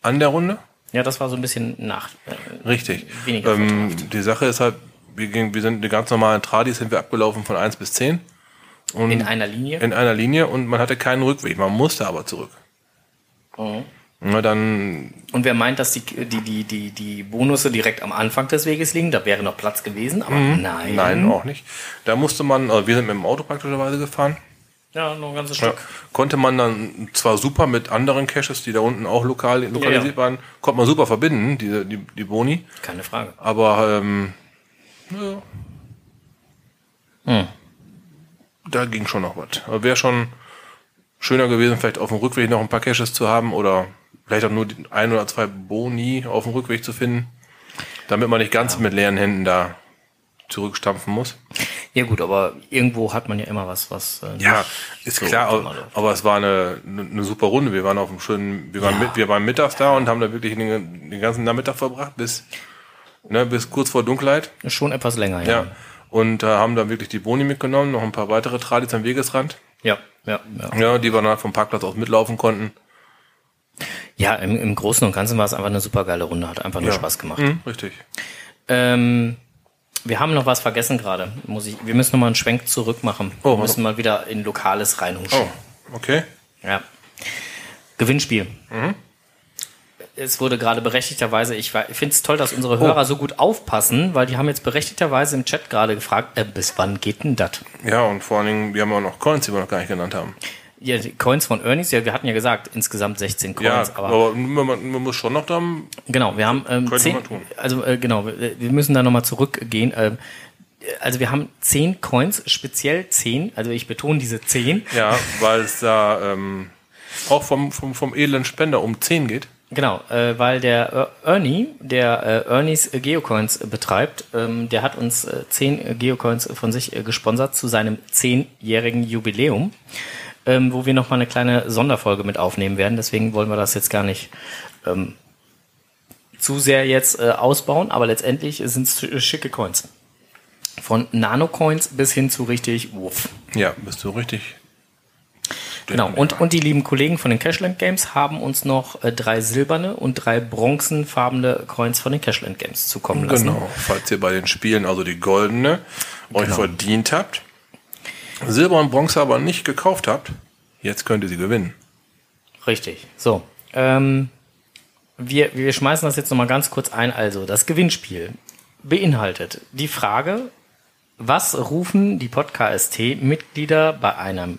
an der Runde. Ja, das war so ein bisschen nach. Äh, Richtig. Weniger ähm, die Sache ist halt, wir, gingen, wir sind die ganz normalen Tradis sind wir abgelaufen von 1 bis 10. Und in einer Linie. in einer Linie und man hatte keinen Rückweg. Man musste aber zurück. Mhm. Na, dann, Und wer meint, dass die, die, die, die, die Bonusse direkt am Anfang des Weges liegen, da wäre noch Platz gewesen, aber nein. nein, auch nicht. Da musste man, also wir sind mit dem Auto praktischerweise gefahren. Ja, noch ein ganzes Ja, Stück. konnte man dann zwar super mit anderen Caches, die da unten auch lokal lokalisiert Ja, waren, konnte man super verbinden, diese, die, die Boni. Keine Frage. Aber ähm, naja, Da ging schon noch was. Wäre schon schöner gewesen, vielleicht auf dem Rückweg noch ein paar Caches zu haben oder vielleicht auch nur ein oder zwei Boni auf dem Rückweg zu finden, damit man nicht ganz mit leeren Händen da zurückstampfen muss. Ja gut, aber irgendwo hat man ja immer was, was. Äh, Ja, ist so klar, aber, aber es war eine, eine, super Runde. Wir waren auf einem schönen, wir waren, Ja. mit, wir waren mittags da und haben da wirklich den, den ganzen Nachmittag verbracht bis, ne, bis kurz vor Dunkelheit. Schon etwas länger, Ja. ja. Und äh, haben dann wirklich die Boni mitgenommen, noch ein paar weitere Tradis am Wegesrand. Ja, ja, ja. Ja, die wir dann vom Parkplatz aus mitlaufen konnten. Ja, im, im Großen und Ganzen war es einfach eine super geile Runde, hat einfach nur Ja. Spaß gemacht. Mhm, richtig. Ähm, wir haben noch was vergessen gerade. Muss ich, wir müssen noch mal einen Schwenk zurück machen. Oh, wir müssen mal wieder in Lokales reinhuschen. Oh, okay. Ja. Gewinnspiel. Mhm. Es wurde gerade berechtigterweise, ich, ich finde es toll, dass Oh. unsere Hörer so gut aufpassen, weil die haben jetzt berechtigterweise im Chat gerade gefragt, äh, bis wann geht denn das? Ja, und vor allen Dingen, wir haben auch noch Coins, die wir noch gar nicht genannt haben. Ja, die Coins von Ernies, ja, wir hatten ja gesagt, insgesamt 16 Ja, Coins, aber, aber, man, man, muss schon noch da, genau, wir haben ähm, zehn, also äh, genau, wir wir müssen da nochmal zurückgehen. Ähm, also wir haben 10 Coins, speziell 10, also ich betone diese 10. ja, weil es da ähm, auch vom, vom, vom edlen Spender um 10 geht. Genau, äh, weil der Er- Ernie, der äh, Ernies äh, Geocoins äh, betreibt, ähm, der hat uns äh, 10 äh, Geocoins von sich äh, gesponsert zu seinem 10-jährigen Jubiläum, ähm, wo wir nochmal eine kleine Sonderfolge mit aufnehmen werden. Deswegen wollen wir das jetzt gar nicht ähm, zu sehr jetzt äh, ausbauen, aber letztendlich sind es schicke Coins. Von Nano-Coins bis hin zu richtig Wuff. Ja, bist du richtig. Genau, und, und die lieben Kollegen von den Cashland Games haben uns noch äh, drei silberne und drei bronzenfarbene Coins von den Cashland Games zukommen lassen. Genau, falls ihr bei den Spielen also die goldene euch Genau. verdient habt, Silber und Bronze aber nicht gekauft habt, jetzt könnt ihr sie gewinnen. Richtig. So. Ähm, wir, wir schmeißen das jetzt nochmal ganz kurz ein. Also, das Gewinnspiel beinhaltet die Frage, was rufen die Pod-KST-Mitglieder bei einem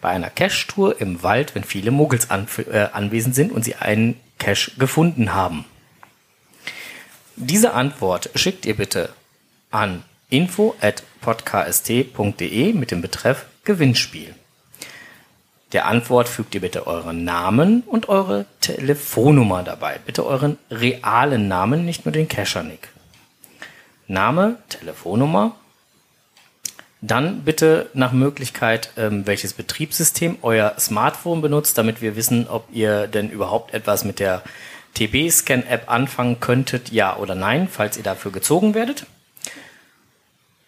bei einer Cache-Tour im Wald, wenn viele Muggels an, äh, anwesend sind und sie einen Cache gefunden haben? Diese Antwort schickt ihr bitte an info at podkst.de mit dem Betreff Gewinnspiel. Der Antwort fügt ihr bitte euren Namen und eure Telefonnummer dabei. Bitte euren realen Namen, nicht nur den Cacher-Nick. Name, Telefonnummer. Dann bitte nach Möglichkeit, ähm, welches Betriebssystem euer Smartphone benutzt, damit wir wissen, ob ihr denn überhaupt etwas mit der TB-Scan-App anfangen könntet, ja oder nein, falls ihr dafür gezogen werdet.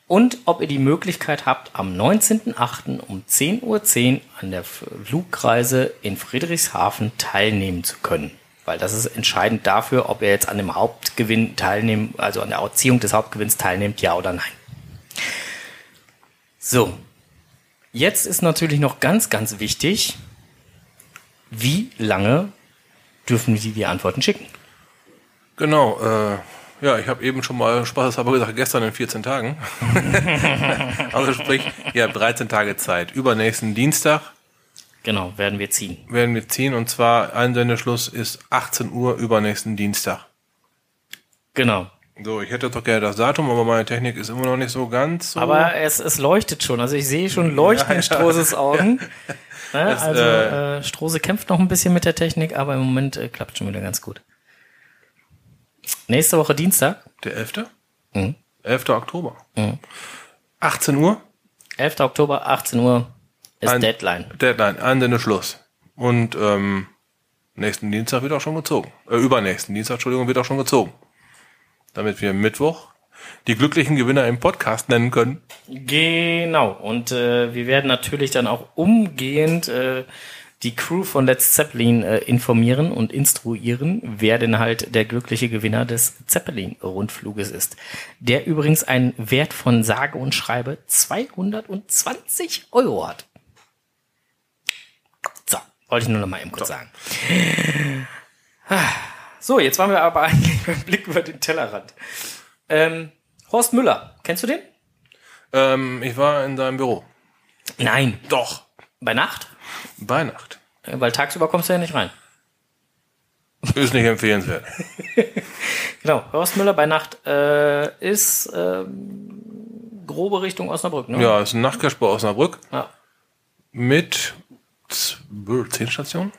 Und ob ihr die Möglichkeit habt, am 19.08. um 10.10 Uhr an der Flugreise in Friedrichshafen teilnehmen zu können. Weil das ist entscheidend dafür, ob ihr jetzt an dem Hauptgewinn teilnehmt, also an der Erziehung des Hauptgewinns teilnehmt, ja oder nein. So. Jetzt ist natürlich noch ganz, ganz wichtig, wie lange dürfen wir die Antworten schicken? Genau, äh, ja, ich habe eben schon mal spaßeshalber gesagt, gestern in 14 Tagen. also sprich, ihr habt 13 Tage Zeit. Übernächsten Dienstag Genau, werden wir ziehen. werden wir ziehen und zwar Einsendeschluss ist 18 Uhr übernächsten Dienstag. Genau. So, ich hätte doch gerne das Datum, aber meine Technik ist immer noch nicht so ganz so. Aber es, es leuchtet schon. Also ich sehe schon Leuchten in Ja, ja. Strohses Augen. Ne? Das, also äh, äh, Strose kämpft noch ein bisschen mit der Technik, aber im Moment äh, klappt schon wieder ganz gut. Nächste Woche Dienstag, der 11. Mhm. 11. Oktober. 18 Uhr, 11. Oktober, 18 Uhr ist Ein- Deadline. Deadline, Einsendeschluss. Und ähm, nächsten Dienstag wird auch schon gezogen. Äh, übernächsten Dienstag, Entschuldigung, wird auch schon gezogen. Damit wir Mittwoch die glücklichen Gewinner im Podcast nennen können. Genau. Und äh, wir werden natürlich dann auch umgehend äh, die Crew von Let's Zeppelin äh, informieren und instruieren, wer denn halt der glückliche Gewinner des Zeppelin-Rundfluges ist. Der übrigens einen Wert von sage und schreibe 220 Euro hat. So, wollte ich nur noch mal eben kurz sagen. So, jetzt waren wir aber eigentlich beim Blick über den Tellerrand. Ähm, Horst Müller, kennst du den? Ähm, ich war in seinem Büro. Nein. Doch. Bei Nacht? Bei Nacht. Äh, Weil tagsüber kommst du ja nicht rein. Ist nicht empfehlenswert. Genau, Horst Müller bei Nacht äh, ist ähm, grobe Richtung Osnabrück, ne? Ja, ist ein Nachtcache bei Osnabrück ja. mit zehn Stationen?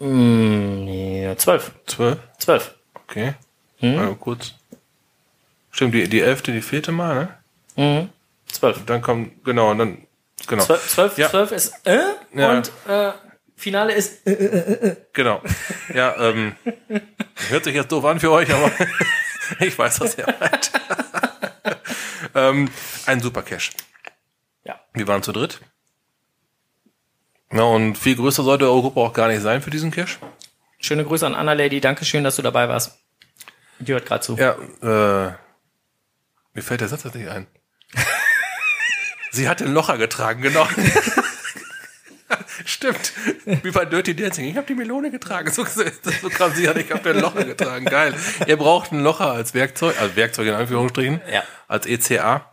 Mm, nee, zwölf. Zwölf? Zwölf. Okay. Hm? Mal kurz. Stimmt, die, die elfte, die vierte Mal, ne? Mhm. Zwölf. Dann kommt, genau, und dann, genau. Zwölf, zwölf, Ja. zwölf ist äh Ja. und äh, Finale ist äh, Genau. Ja, ähm, hört sich jetzt doof an für euch, aber ich weiß, was ihr meint. ähm, ein super Cache. ja. Wir waren zu dritt. Ja, und viel größer sollte eure Gruppe auch gar nicht sein für diesen Cache. Schöne Grüße an Anna Lady. Dankeschön, dass du dabei warst. Die hört gerade zu. Ja, äh, mir fällt der Satz jetzt nicht ein. Sie hat den Locher getragen, genau. Stimmt. Wie bei Dirty Dancing. Ich habe die Melone getragen. So, so, so kam sie an, ich habe den Locher getragen. Geil. Ihr braucht einen Locher als Werkzeug, als Werkzeug in Anführungsstrichen, Ja. als ECA.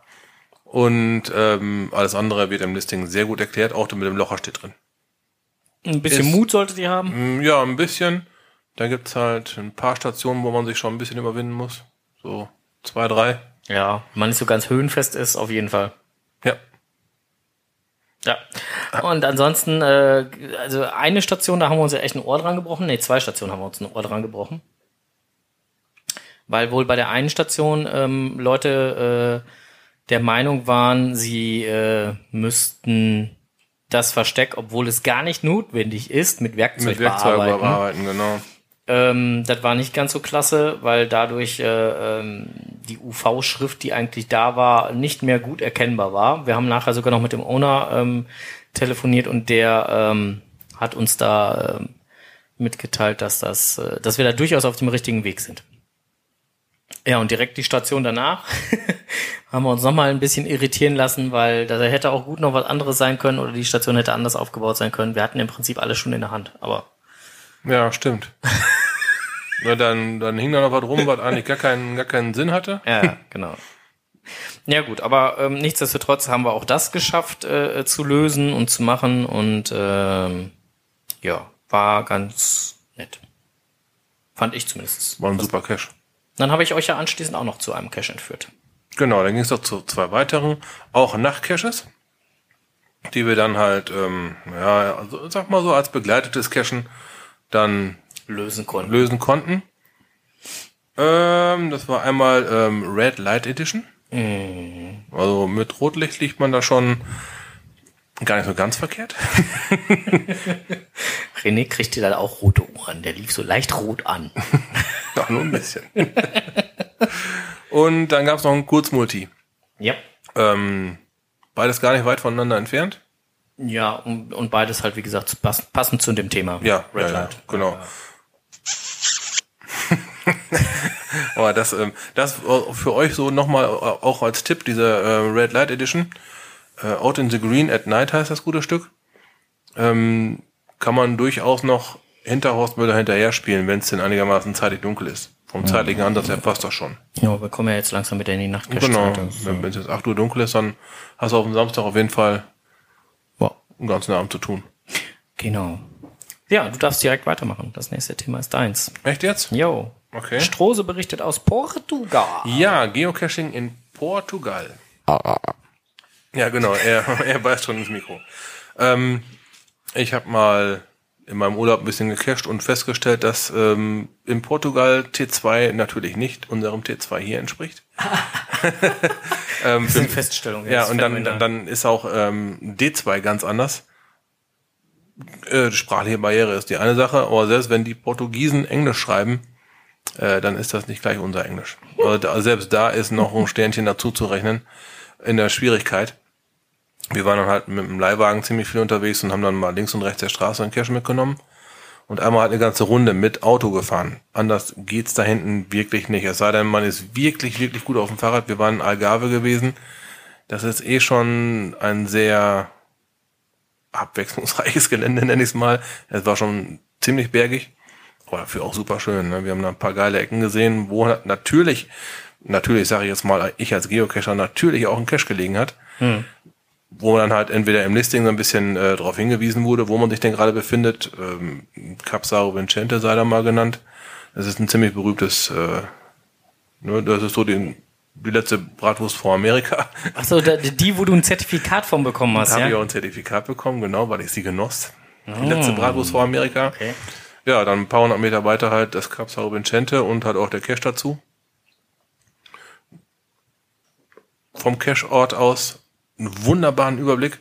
Und ähm, alles andere wird im Listing sehr gut erklärt. Auch mit dem Locher steht drin. Ein bisschen Ist- Mut solltet ihr haben. Mm, Ja, ein bisschen. Da gibt's halt ein paar Stationen, wo man sich schon ein bisschen überwinden muss. So zwei, drei. Ja, wenn man nicht so ganz höhenfest ist, auf jeden Fall. Ja. Ja. Und ansonsten, äh, also eine Station, da haben wir uns ja echt ein Ohr dran gebrochen. Nee, zwei Stationen haben wir uns ein Ohr dran gebrochen. Weil wohl bei der einen Station ähm, Leute äh, der Meinung waren, sie äh, müssten das Versteck, obwohl es gar nicht notwendig ist, mit Werkzeug, Mit Werkzeug bearbeiten. bearbeiten, genau. Ähm, das war nicht ganz so klasse, weil dadurch äh, ähm, die UV-Schrift, die eigentlich da war, nicht mehr gut erkennbar war. Wir haben nachher sogar noch mit dem Owner ähm, telefoniert und der ähm, hat uns da ähm, mitgeteilt, dass das, äh, dass wir da durchaus auf dem richtigen Weg sind. Ja, und direkt die Station danach haben wir uns nochmal ein bisschen irritieren lassen, weil da hätte auch gut noch was anderes sein können oder die Station hätte anders aufgebaut sein können. Wir hatten im Prinzip alles schon in der Hand, aber Ja, stimmt. ja, dann, dann hing da noch was rum, was eigentlich gar keinen, gar keinen Sinn hatte. Ja, genau. Ja gut, aber ähm, nichtsdestotrotz haben wir auch das geschafft äh, zu lösen und zu machen und ähm, ja, war ganz nett. Fand ich zumindest. War ein super Cache. Dann habe ich euch ja anschließend auch noch zu einem Cache entführt. Genau, dann ging es doch zu zwei weiteren, auch Nachtcaches, die wir dann halt, ähm, ja, also, sag mal so, als begleitetes Cachen dann Lösen konnten. lösen konnten. Ähm, das war einmal ähm, Red Light Edition. Also mit Rotlicht liegt man da schon gar nicht so ganz verkehrt. René kriegte dann auch rote Ohren. Der lief so leicht rot an. Doch, nur ein bisschen. Und dann gab es noch ein Kurzmulti. ja. Ähm, beides gar nicht weit voneinander entfernt. Ja, und, und beides halt, wie gesagt, pass, passend zu dem Thema. Ja, Red ja, ja, Light. genau. Aber das, ähm, das für euch so nochmal auch als Tipp, diese äh, Red Light Edition. Äh, Out in the Green at Night heißt das gute Stück. Ähm, kann man durchaus noch hinter Horstmüller hinterher spielen, wenn es denn einigermaßen zeitig dunkel ist. Vom zeitlichen Ansatz her passt das schon. Ja, wir kommen ja jetzt langsam wieder in die Nacht. Genau. Wenn es jetzt 8 Uhr dunkel ist, dann hast du auf dem Samstag auf jeden Fall Einen ganzen Abend zu tun. Genau. Ja, du darfst direkt weitermachen. Das nächste Thema ist deins. Echt jetzt? Jo. Okay. Strose berichtet aus Portugal. Ja, Geocaching in Portugal. Ja, genau, er, er beißt schon ins Mikro. Ähm, ich habe mal in meinem Urlaub ein bisschen gecached und festgestellt, dass ähm, in Portugal T2 natürlich nicht unserem T2 hier entspricht. ähm, Das ist eine Feststellung. ja, und dann, dann ist auch ähm, D2 ganz anders. Äh, sprachliche Barriere ist die eine Sache, aber selbst wenn die Portugiesen Englisch schreiben, äh, dann ist das nicht gleich unser Englisch. Also da, selbst da ist noch ein Sternchen dazu zu rechnen in der Schwierigkeit. Wir waren dann halt mit dem Leihwagen ziemlich viel unterwegs und haben dann mal links und rechts der Straße einen Cash mitgenommen und einmal halt eine ganze Runde mit Auto gefahren. Anders geht's da hinten wirklich nicht. Es sei denn, man ist wirklich, wirklich gut auf dem Fahrrad. Wir waren in Algarve gewesen. Das ist eh schon ein sehr abwechslungsreiches Gelände, nenne ich es mal. Es war schon ziemlich bergig, aber dafür auch super schön. Ne? Wir haben da ein paar geile Ecken gesehen, wo natürlich, natürlich sage ich jetzt mal, ich als Geocacher natürlich auch ein Cache gelegen hat wo man dann halt entweder im Listing so ein bisschen äh, darauf hingewiesen wurde, wo man sich denn gerade befindet. Ähm, Capsaro Vincente sei da mal genannt. Das ist ein ziemlich berühmtes, äh, ne, das ist so die die letzte Bratwurst vor Amerika. Achso, die, wo du ein Zertifikat von bekommen hast, Da habe ich ja? auch ein Zertifikat bekommen, genau, weil ich sie genoss. Die letzte Bratwurst vor Amerika. Okay. Ja, dann ein paar hundert Meter weiter halt das Capsaro Vincente und halt auch der Cache dazu. Vom Cache-Ort aus einen wunderbaren Überblick.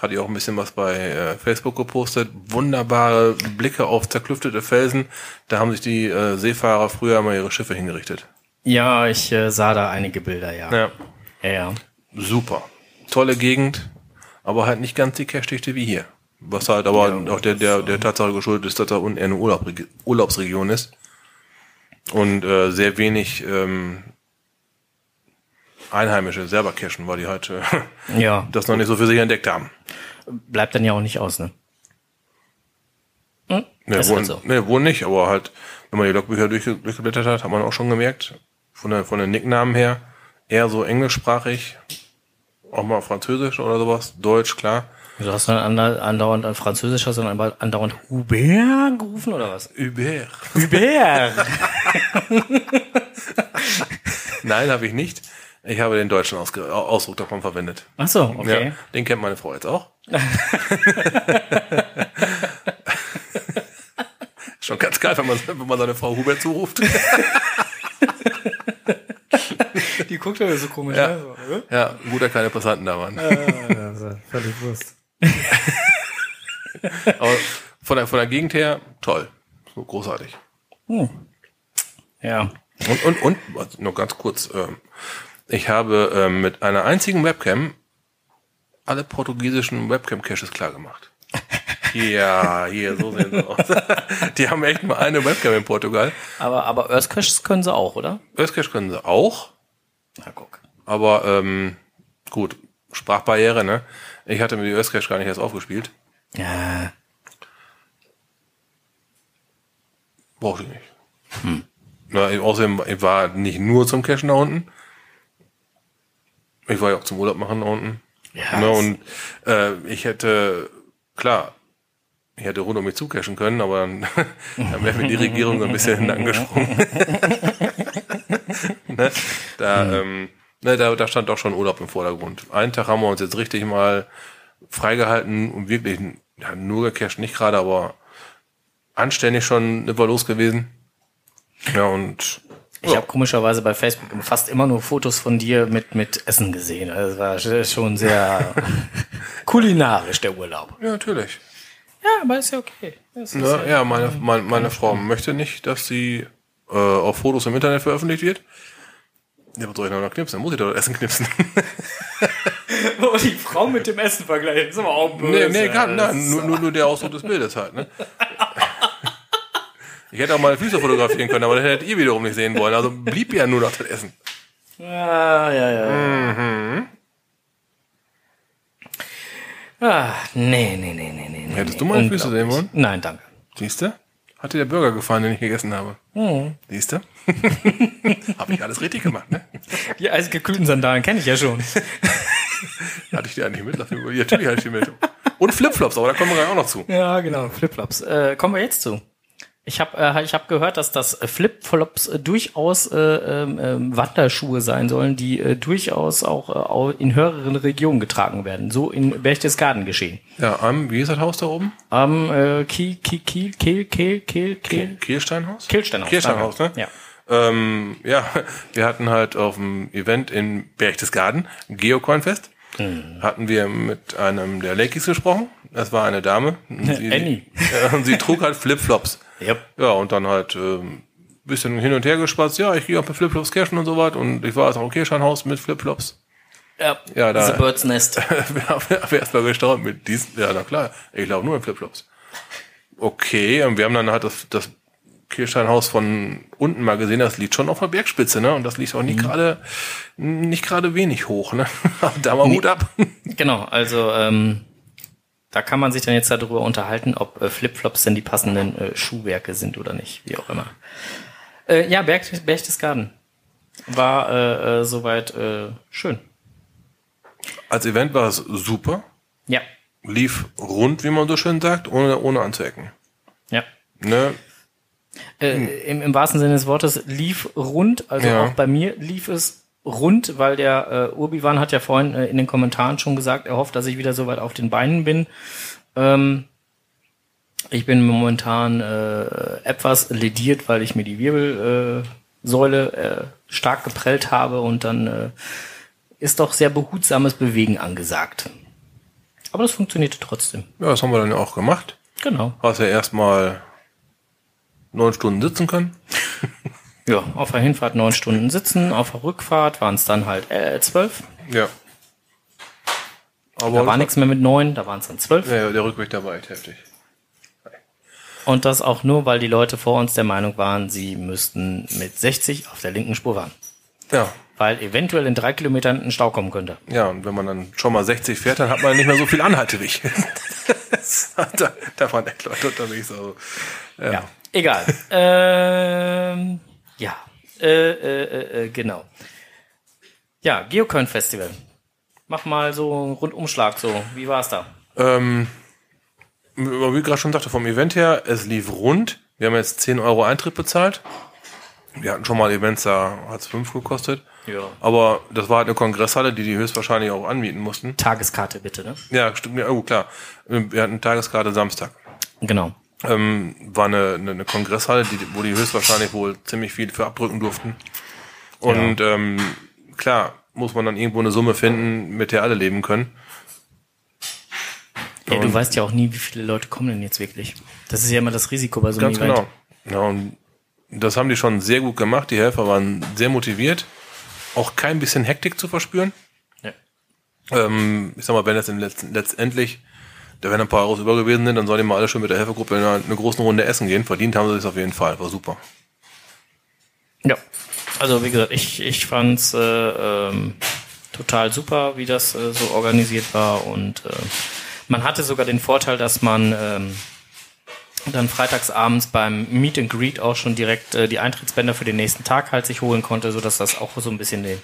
Hatte ich auch ein bisschen was bei äh, Facebook gepostet. Wunderbare Blicke auf zerklüftete Felsen. Da haben sich die äh, Seefahrer früher mal ihre Schiffe hingerichtet. Ja, ich äh, sah da einige Bilder, ja. Ja, Ja, ja. super. Tolle Gegend, aber halt nicht ganz die Cache-Dichte wie hier. Was halt aber auch der, der, der Tatsache geschuldet ist, dass da unten eher eine Urlaub, Urlaubsregion ist. Und äh, sehr wenig ähm, Einheimische selber cashen, weil die halt äh, Ja, das noch nicht so für sich entdeckt haben. bleibt dann ja auch nicht aus, ne? Hm? Ne, Ist wohl, halt so. ne, wohl nicht, aber halt, wenn man die Logbücher durchge durchgeblättert hat, hat man auch schon gemerkt, von, der, von den Nicknamen her, eher so englischsprachig, auch mal Französisch oder sowas, Deutsch, klar. Du hast dann andauernd an Französisch, hast du dann andauernd Hubert gerufen oder was? Hubert. Hubert! Nein, habe ich nicht. Ich habe den deutschen Ausge Au- Ausdruck davon verwendet. Ach so, okay. Ja, den kennt meine Frau jetzt auch. Schon ganz geil, wenn man, wenn man seine Frau Hubert zuruft. Die guckt ja so komisch, Ja. ne? So, Ja, gut, dass keine Passanten da waren. also, völlig Wurst. Aber von der, von der Gegend her, toll. So großartig. Ja. Und, und, und, also noch ganz kurz, ähm, ich habe ähm, mit einer einzigen Webcam alle portugiesischen Webcam-Caches klar gemacht. Ja, hier, so sehen sie aus. Die haben echt nur eine Webcam in Portugal. Aber, aber Earthcaches können sie auch, oder? Earthcache können sie auch, Na, guck. aber ähm, gut, Sprachbarriere, ne? Ich hatte mir die Earthcache gar nicht erst aufgespielt. Ja. Brauchte ich nicht. Na, außerdem, ich war nicht nur zum Cashen da unten. Ich war ja auch zum Urlaub machen da unten. Ja, ne, und äh, ich hätte, klar, ich hätte rund um mich zucashen können, aber dann, dann wäre mir die Regierung ein bisschen in den Nacken gesprungen. ne? Da, ähm, ne, da, da stand doch schon Urlaub im Vordergrund. Einen Tag haben wir uns jetzt richtig mal freigehalten und wirklich ja, nur gecasht, nicht gerade, aber anständig schon war los gewesen. Ja, und Ich habe komischerweise bei Facebook fast immer nur Fotos von dir mit, mit Essen gesehen. Also es war sch- schon sehr kulinarisch, der Urlaub. ja, natürlich. Ja, aber ist ja okay. Das ist Ja, ja meine, meine, meine Frau möchte nicht, dass sie äh, auf Fotos im Internet veröffentlicht wird. Ja, was soll ich noch knipsen? Dann muss ich doch das Essen knipsen. Oh, die Frau mit dem Essen vergleichen. ist aber auch nee, nee, gar nicht. Nein, nur, nur, nur der Ausdruck des Bildes halt, ne? Ich hätte auch meine Füße fotografieren können, aber das hättet ihr wiederum nicht sehen wollen. Also blieb ja nur noch das Essen. Ja, ja, ja. Ah, nee, nee, nee, nee, nee. Hättest du meine Füße sehen wollen? Nein, danke. Siehst du? Hat dir der Burger gefallen, den ich gegessen habe? Siehst du? habe ich alles richtig gemacht, ne? Die eisgekühlten Sandalen kenne ich ja schon. Hatte ich dir eigentlich mit? Natürlich hatte ich die mit. Und Flipflops, aber da kommen wir gleich auch noch zu. Ja, genau. Flipflops. Äh, kommen wir jetzt zu. Ich habe äh, ich hab gehört, dass das Flipflops äh, durchaus äh, ähm, ähm, Wanderschuhe sein sollen, die äh, durchaus auch äh, in höheren Regionen getragen werden. So in Berchtesgaden geschehen. Ja, am, wie ist das Haus da oben? Am äh, Kiel, Kiel, Kiel, Kiel, Kiel, Kiel, Kiel, Kehlsteinhaus? Kehlsteinhaus. Kehlsteinhaus, ne? Ja. Ähm, ja, wir hatten halt auf dem Event in Berchtesgaden, Geocoin-Fest, Mhm. hatten wir mit einem der Lakeys gesprochen. Das war eine Dame. Sie, Annie. Und sie trug halt Flipflops. Yep. Ja, und dann halt ähm, bisschen hin und her gespatzt. Ja, ich gehe auch mit Flipflops cashen und so was. Und ich war jetzt auch im Kehlsteinhaus mit Flipflops. Ja, Ja, da- The Bird's Nest. Wir haben wir erstmal gestaunt mit diesen. Ja, na klar, ich laufe nur in Flipflops. Okay, und wir haben dann halt das, das Kirchsteinhaus von unten mal gesehen, das liegt schon auf der Bergspitze, ne? Und das liegt auch nicht gerade nicht gerade wenig hoch, ne? da mal Hut ab. Genau, also ähm, da kann man sich dann jetzt darüber unterhalten, ob äh, Flipflops denn die passenden äh, Schuhwerke sind oder nicht, wie auch immer. Äh, ja, Berg, Berchtesgaden war äh, äh, soweit äh, schön. Als Event war es super, Ja, lief rund, wie man so schön sagt, ohne ohne anzuecken. ja. Ne? Äh, im, Im wahrsten Sinne des Wortes lief rund, also Ja. auch bei mir lief es rund, weil der äh, Urbiwan hat ja vorhin äh, in den Kommentaren schon gesagt, er hofft, dass ich wieder soweit auf den Beinen bin. Ähm, ich bin momentan äh, etwas lediert, weil ich mir die Wirbelsäule äh, Säule, äh, stark geprellt habe und dann äh, ist doch sehr behutsames Bewegen angesagt. Aber das funktionierte trotzdem. Ja, das haben wir dann ja auch gemacht. Genau. Hast ja erstmal neun Stunden sitzen können. Ja, auf der Hinfahrt neun Stunden sitzen, auf der Rückfahrt waren es dann halt äh, zwölf. Ja. Aber Da war nichts mehr mit neun, da waren es dann zwölf. Ja, der Rückweg da war echt heftig. Und das auch nur, weil die Leute vor uns der Meinung waren, sie müssten mit 60 auf der linken Spur fahren. Ja. Weil eventuell in drei Kilometern ein Stau kommen könnte. Ja, und wenn man dann schon mal 60 fährt, dann hat man nicht mehr so viel Anhalteweg. da, da waren echt Leute unterwegs. Also, ja. Ja, egal. ähm, ja, äh, äh, äh, äh, genau. Ja, Geocoin Festival. Mach mal so einen Rundumschlag so. Wie war's da? Ähm, wie ich gerade schon sagte, vom Event her, es lief rund. Wir haben jetzt 10 Euro Eintritt bezahlt. Wir hatten schon mal Events, da hat es 5 gekostet. Ja. Aber das war halt eine Kongresshalle, die die höchstwahrscheinlich auch anmieten mussten. Tageskarte bitte, ne? Ja, stimmt. Ja, oh, klar. Wir hatten Tageskarte Samstag. Genau. Ähm, war eine, eine, eine Kongresshalle, die, wo die höchstwahrscheinlich wohl ziemlich viel für abdrücken durften. Und ähm, klar, muss man dann irgendwo eine Summe finden, mit der alle leben können. Ja, du weißt ja auch nie, wie viele Leute kommen denn jetzt wirklich. Das ist ja immer das Risiko bei so einem Ganz Event. genau. Ja, und das haben die schon sehr gut gemacht. Die Helfer waren sehr motiviert. Auch kein bisschen Hektik zu verspüren. Ja. Ähm, ich sag mal, wenn letzt, letztendlich, da werden ein paar Euros über gewesen sind, dann sollen die mal alle schon mit der Helfergruppe in einer großen Runde essen gehen. Verdient haben sie sich auf jeden Fall. War super. Ja, also wie gesagt, ich, ich fand's äh, ähm, total super, wie das äh, so organisiert war und äh, man hatte sogar den Vorteil, dass man ähm, dann freitagsabends beim Meet and Greet auch schon direkt äh, die Eintrittsbänder für den nächsten Tag halt sich holen konnte, so dass das auch so ein bisschen den,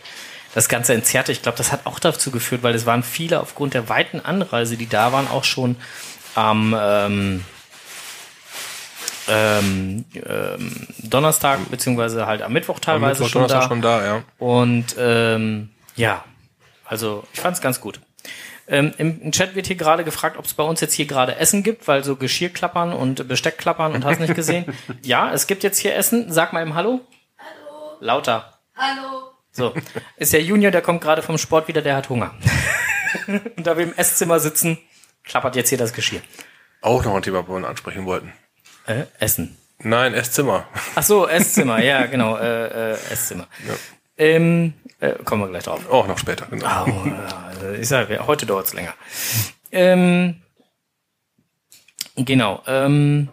das Ganze entzerrte. Ich glaube, das hat auch dazu geführt, weil es waren viele aufgrund der weiten Anreise, die da waren, auch schon am ähm, ähm, ähm, Donnerstag beziehungsweise halt am Mittwoch Am teilweise Mittwoch, schon Donnerstag da. schon da, ja. Und ähm, ja, also ich fand es ganz gut. Ähm, im, Chat wird hier gerade gefragt, ob es bei uns jetzt hier gerade Essen gibt, weil so Geschirrklappern und Besteckklappern und hast nicht gesehen. ja, es gibt jetzt hier Essen. Sag mal im Hallo. Hallo. Lauter. Hallo. So, ist der Junior, der kommt gerade vom Sport wieder, der hat Hunger. und da wir im Esszimmer sitzen, klappert jetzt hier das Geschirr. Auch noch ein Thema, wo wir ansprechen wollten. Äh, Essen. Nein, Esszimmer. Ach so, Esszimmer, ja, genau, äh, äh, Esszimmer. Ähm, äh, kommen wir gleich drauf. Auch noch später, genau. Oh, ja, also ich sage, heute dauert's länger. Ähm, genau. Ähm,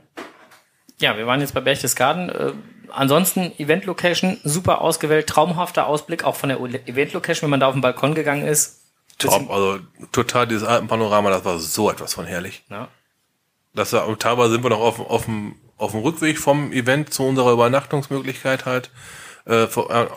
ja, wir waren jetzt bei Berchtesgaden. Äh, ansonsten Event-Location super ausgewählt, traumhafter Ausblick auch von der Event-Location, wenn man da auf den Balkon gegangen ist. Top, also total dieses Alpenpanorama, das war so etwas von herrlich. Ja, Das war, teilweise sind wir noch auf, auf, dem, auf dem Rückweg vom Event zu unserer Übernachtungsmöglichkeit halt. Äh, äh,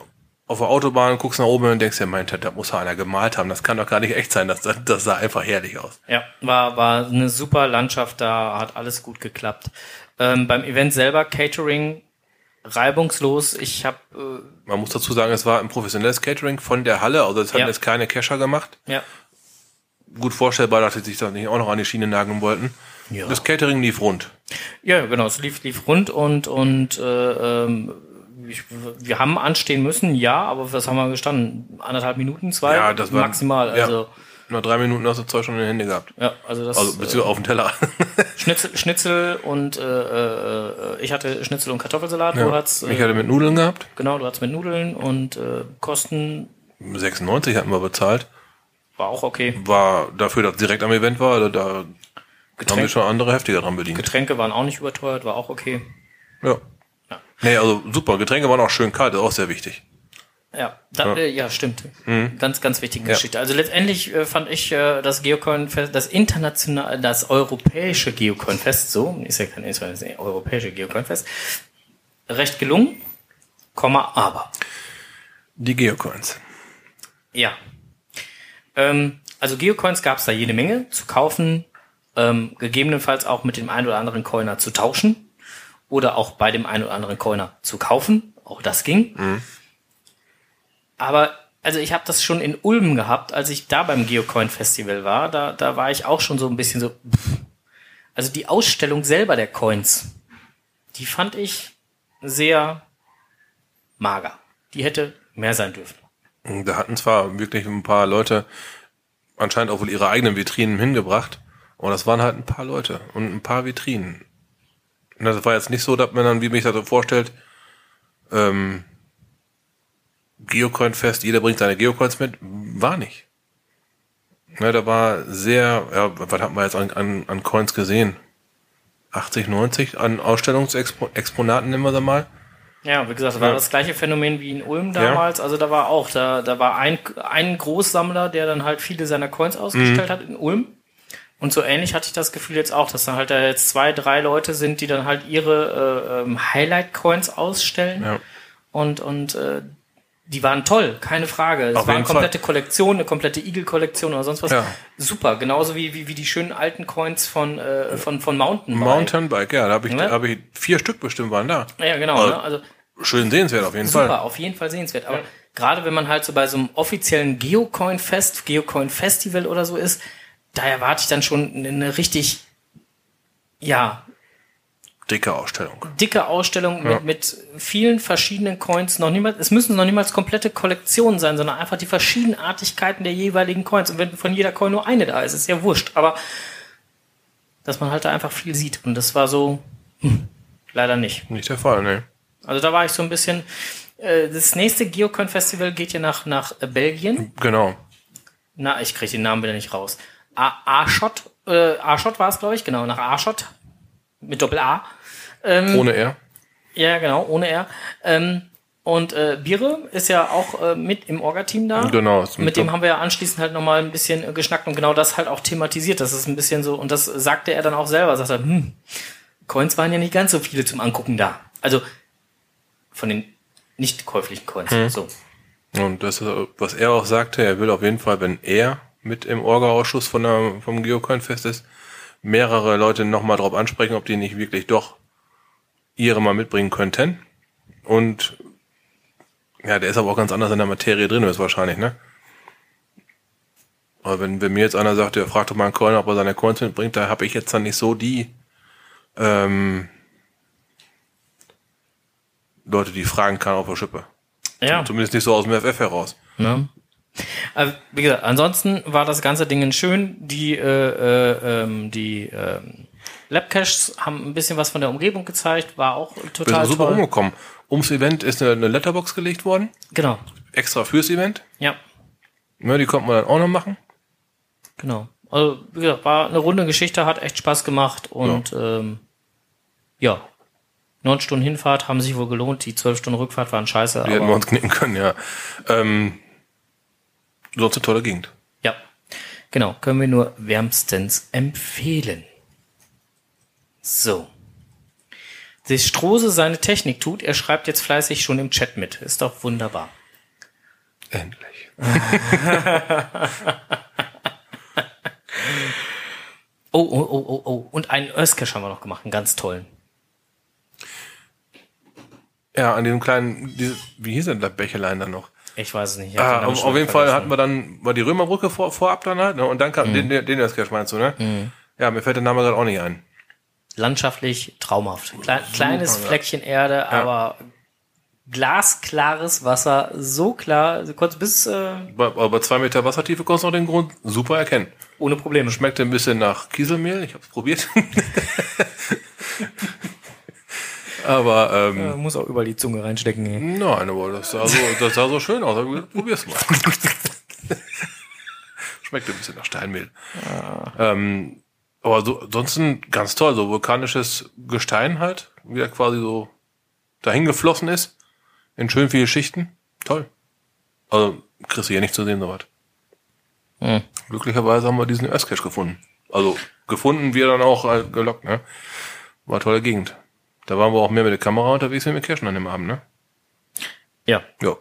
auf der Autobahn guckst nach oben und denkst dir, mein Gott, da muss einer gemalt haben. Das kann doch gar nicht echt sein. Das, das, das sah einfach herrlich aus. ja war, war eine super Landschaft da, hat alles gut geklappt. Ähm, beim Event selber, Catering, reibungslos. Ich habe äh, Man muss dazu sagen, es war ein professionelles Catering von der Halle. Also es hatten Ja. jetzt keine Kescher gemacht. ja, Gut vorstellbar, dass sie sich das nicht auch noch an die Schiene nageln wollten. Ja. Das Catering lief rund. Ja, genau, es lief, lief rund und, und äh, ähm, ich, wir haben anstehen müssen, ja, aber was haben wir gestanden? Anderthalb Minuten, zwei? Ja, das war maximal. ja. Also Nach drei Minuten hast du Zeug schon in den Händen gehabt. ja, also das Also äh, beziehungsweise auf dem Teller. Schnitzel, Schnitzel und äh, äh, ich hatte Schnitzel und Kartoffelsalat. Du Ja. hattest Ich äh, hatte mit Nudeln gehabt. genau, du hattest mit Nudeln und äh, Kosten 96 hatten wir bezahlt. war auch okay. War dafür, dass direkt am Event war, da haben Getränk- wir schon andere heftiger dran bedient. Getränke waren auch nicht überteuert, war auch okay. Ja. Ja. Nee, also super. Getränke waren auch schön kalt, ist auch sehr wichtig. Ja, da, Ja. Äh, ja stimmt. Ganz, ganz wichtige Ja. Geschichte. Also letztendlich äh, fand ich äh, das Geocoin-Fest, das internationale, das europäische Geocoin-Fest, so, ist ja kein ist ja das europäische Geocoin-Fest, recht gelungen, Komma, aber. Die Geocoins. Ja. Ähm, also Geocoins gab es da jede Menge zu kaufen, ähm, gegebenenfalls auch mit dem einen oder anderen Coiner zu tauschen oder auch bei dem einen oder anderen Coiner zu kaufen. Auch das ging. Aber also ich habe das schon in Ulm gehabt, als ich da beim Geocoin Festival war. Da, da war ich auch schon so ein bisschen so. pff. Also die Ausstellung selber der Coins, die fand ich sehr mager. Die hätte mehr sein dürfen. Da hatten zwar wirklich ein paar Leute anscheinend auch wohl ihre eigenen Vitrinen hingebracht, aber das waren halt ein paar Leute und ein paar Vitrinen. Und das war jetzt nicht so, dass man dann, wie mich das so vorstellt, ähm, Geocoin-Fest, jeder bringt seine Geocoins mit, war nicht. Ne, da war sehr, ja, was haben wir jetzt an, an, an Coins gesehen? 80, 90 an Ausstellungsexponaten, nennen wir sie mal. Ja, wie gesagt, das war Ja. das gleiche Phänomen wie in Ulm damals. Also da war auch, da, da war ein, ein Großsammler, der dann halt viele seiner Coins ausgestellt Mhm. hat in Ulm. Und so ähnlich hatte ich das Gefühl jetzt auch, dass da halt da jetzt zwei, drei Leute sind, die dann halt ihre äh, ähm, Highlight-Coins ausstellen. Ja. Und, und äh, die waren toll, keine Frage. Es war eine jeden Fall. komplette Kollektion, eine komplette Eagle-Kollektion oder sonst was. Ja. Super, genauso wie, wie, wie die schönen alten Coins von, äh, von, von Mountain. Mountainbike, ja, da habe ich, Ne? da hab ich vier Stück bestimmt waren da. Ja, genau. Also, ne? Also Schön sehenswert auf jeden Super, Fall. auf jeden Fall sehenswert. Aber gerade wenn man halt so bei so einem offiziellen Geocoin-Fest, Geocoin-Festival oder so ist, da erwarte ich dann schon eine richtig, ja, Dicke Ausstellung. dicke Ausstellung Ja. mit, mit vielen verschiedenen Coins. Noch niemals, es müssen noch niemals komplette Kollektionen sein, sondern einfach die Verschiedenartigkeiten der jeweiligen Coins. Und wenn von jeder Coin nur eine da ist, ist ja wurscht. Aber dass man halt da einfach viel sieht. Und das war so, hm, leider nicht. Nicht der Fall, ne. Also da war ich so ein bisschen. Äh, das nächste Geocoin Festival geht ja nach, nach äh, Belgien. Genau. Na, ich kriege den Namen wieder nicht raus. Arschot, äh, Arschot war es, glaube ich, genau, nach Arschot. Mit Doppel A. Ähm, Ohne R. Ja, genau, ohne R. Ähm, und äh, Bire ist ja auch äh, mit im Orga-Team da. Genau, Mit, mit dem haben wir ja anschließend halt nochmal ein bisschen äh, geschnackt und genau das halt auch thematisiert. Das ist ein bisschen so, und das sagte er dann auch selber, sagt er, hm, Coins waren ja nicht ganz so viele zum Angucken da. Also von den nicht käuflichen Coins. Hm. So. Und das was er auch sagte, er will auf jeden Fall, wenn er mit im Orga-Ausschuss von der, vom Geocoin-Fest ist, mehrere Leute nochmal drauf ansprechen, ob die nicht wirklich doch ihre mal mitbringen könnten. Und ja, der ist aber auch ganz anders in der Materie drin, ist wahrscheinlich, ne? Aber wenn, wenn mir jetzt einer sagt, der fragt doch mal einen Coin, ob er seine Coins mitbringt, da habe ich jetzt dann nicht so die ähm, Leute, die fragen kann auf der Schippe. Ja. Zumindest nicht so aus dem FF heraus. Ne? Also, wie gesagt, ansonsten war das ganze Ding schön. Die, äh, äh, ähm, die ähm, Labcaches haben ein bisschen was von der Umgebung gezeigt, war auch Wir total sind super toll. rumgekommen. Ums Event ist eine, eine Letterbox gelegt worden, Genau, extra fürs Event. ja, Ja, die konnten wir dann auch noch machen. genau. Also, wie gesagt, war eine runde Geschichte, hat echt Spaß gemacht und ähm, ja, neun Stunden Hinfahrt haben sich wohl gelohnt, die zwölf Stunden Rückfahrt waren scheiße, Die hätten wir uns knicken können, ja. Ähm, sonst eine tolle Gegend. ja, genau, können wir nur wärmstens empfehlen. So. Dass Strose seine Technik tut, er schreibt jetzt fleißig schon im Chat mit. Ist doch wunderbar. Endlich. Oh, oh, oh, oh, oh. Und einen Earthcache haben wir noch gemacht, einen ganz tollen. Ja, an dem kleinen, wie hieß denn das Bächelein dann noch? Ich weiß es nicht. Ah, auf, auf jeden Fall hatten wir dann, war die Römerbrücke vor, vorab dann halt, ne? Und dann kam, Mhm. den, den, den Earthcache meinst du, ne? Ja, mir fällt der Name gerade auch nicht ein. Landschaftlich traumhaft. Klei kleines ja. Fleckchen Erde, aber glasklares Wasser, so klar, du konntest bis äh, Bei, aber bei zwei Meter Wassertiefe konntest du auch den Grund super erkennen. ohne Probleme. Schmeckte ein bisschen nach Kieselmehl, ich hab's probiert. aber, ähm, Ja, muss auch überall die Zunge reinstecken. ey. Nein, aber das sah so, das sah so schön aus. Probier's mal. Schmeckt ein bisschen nach Steinmehl. Ähm, aber so, ansonsten ganz toll, so vulkanisches Gestein halt, wie er quasi so dahin geflossen ist, in schön viele Schichten. Toll. Also, kriegst du hier nicht zu sehen, soweit. Hm. Glücklicherweise haben wir diesen Earthcache gefunden. Also, gefunden, wir dann auch halt gelockt, ne? War eine tolle Gegend. Da waren wir auch mehr mit der Kamera unterwegs wie mit Kirschen an dem Abend, ne? Ja, Ja.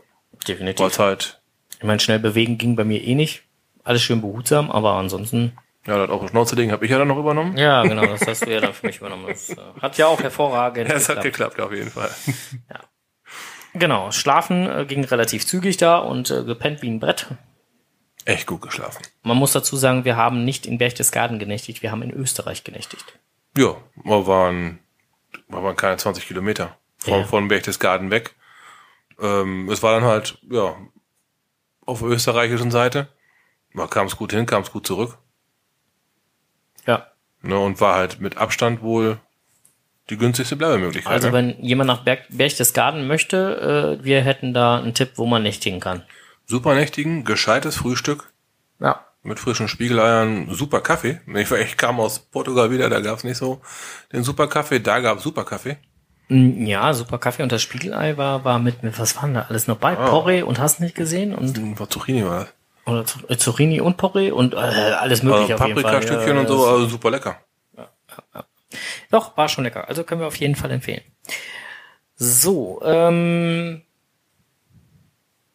definitiv. War halt, Ich meine, schnell bewegen ging bei mir eh nicht. Alles schön behutsam, aber ansonsten. ja, das auf der Schnauze legen habe ich ja dann noch übernommen. Ja, genau, das hast du ja dann für mich übernommen. Das äh, hat ja auch hervorragend Ja, es hat geklappt. auf jeden Fall. Genau, schlafen äh, ging relativ zügig da und äh, gepennt wie ein Brett. Echt gut geschlafen. Man muss dazu sagen, wir haben nicht in Berchtesgaden genächtigt, wir haben in Österreich genächtigt. Ja, wir waren, wir waren keine 20 Kilometer von, Ja. von Berchtesgaden weg. Ähm, es war dann halt, ja, auf der österreichischen Seite. Man kam es gut hin, kam es gut zurück. Ja. Ne, und war halt mit Abstand wohl die günstigste Bleibemöglichkeit. Also ne? wenn jemand nach Berg Berchtesgaden möchte, äh, wir hätten da einen Tipp, wo man nächtigen kann. Super nächtigen, gescheites Frühstück Ja. Mit frischen Spiegeleiern, super Kaffee. Ich, war- ich kam aus Portugal wieder, da gab's nicht so den super Kaffee, da gab's super Kaffee. Mm, Ja, super Kaffee und das Spiegelei war, war mit, mit was waren da alles noch bei? Porree und hast nicht gesehen und Was Zucchini war das? oder äh, Zucchini und Porree und äh, alles mögliche Also auf jeden Fall. Paprikastückchen Ja, und so, also super lecker. Doch, war schon lecker. Also können wir auf jeden Fall empfehlen. So, ähm,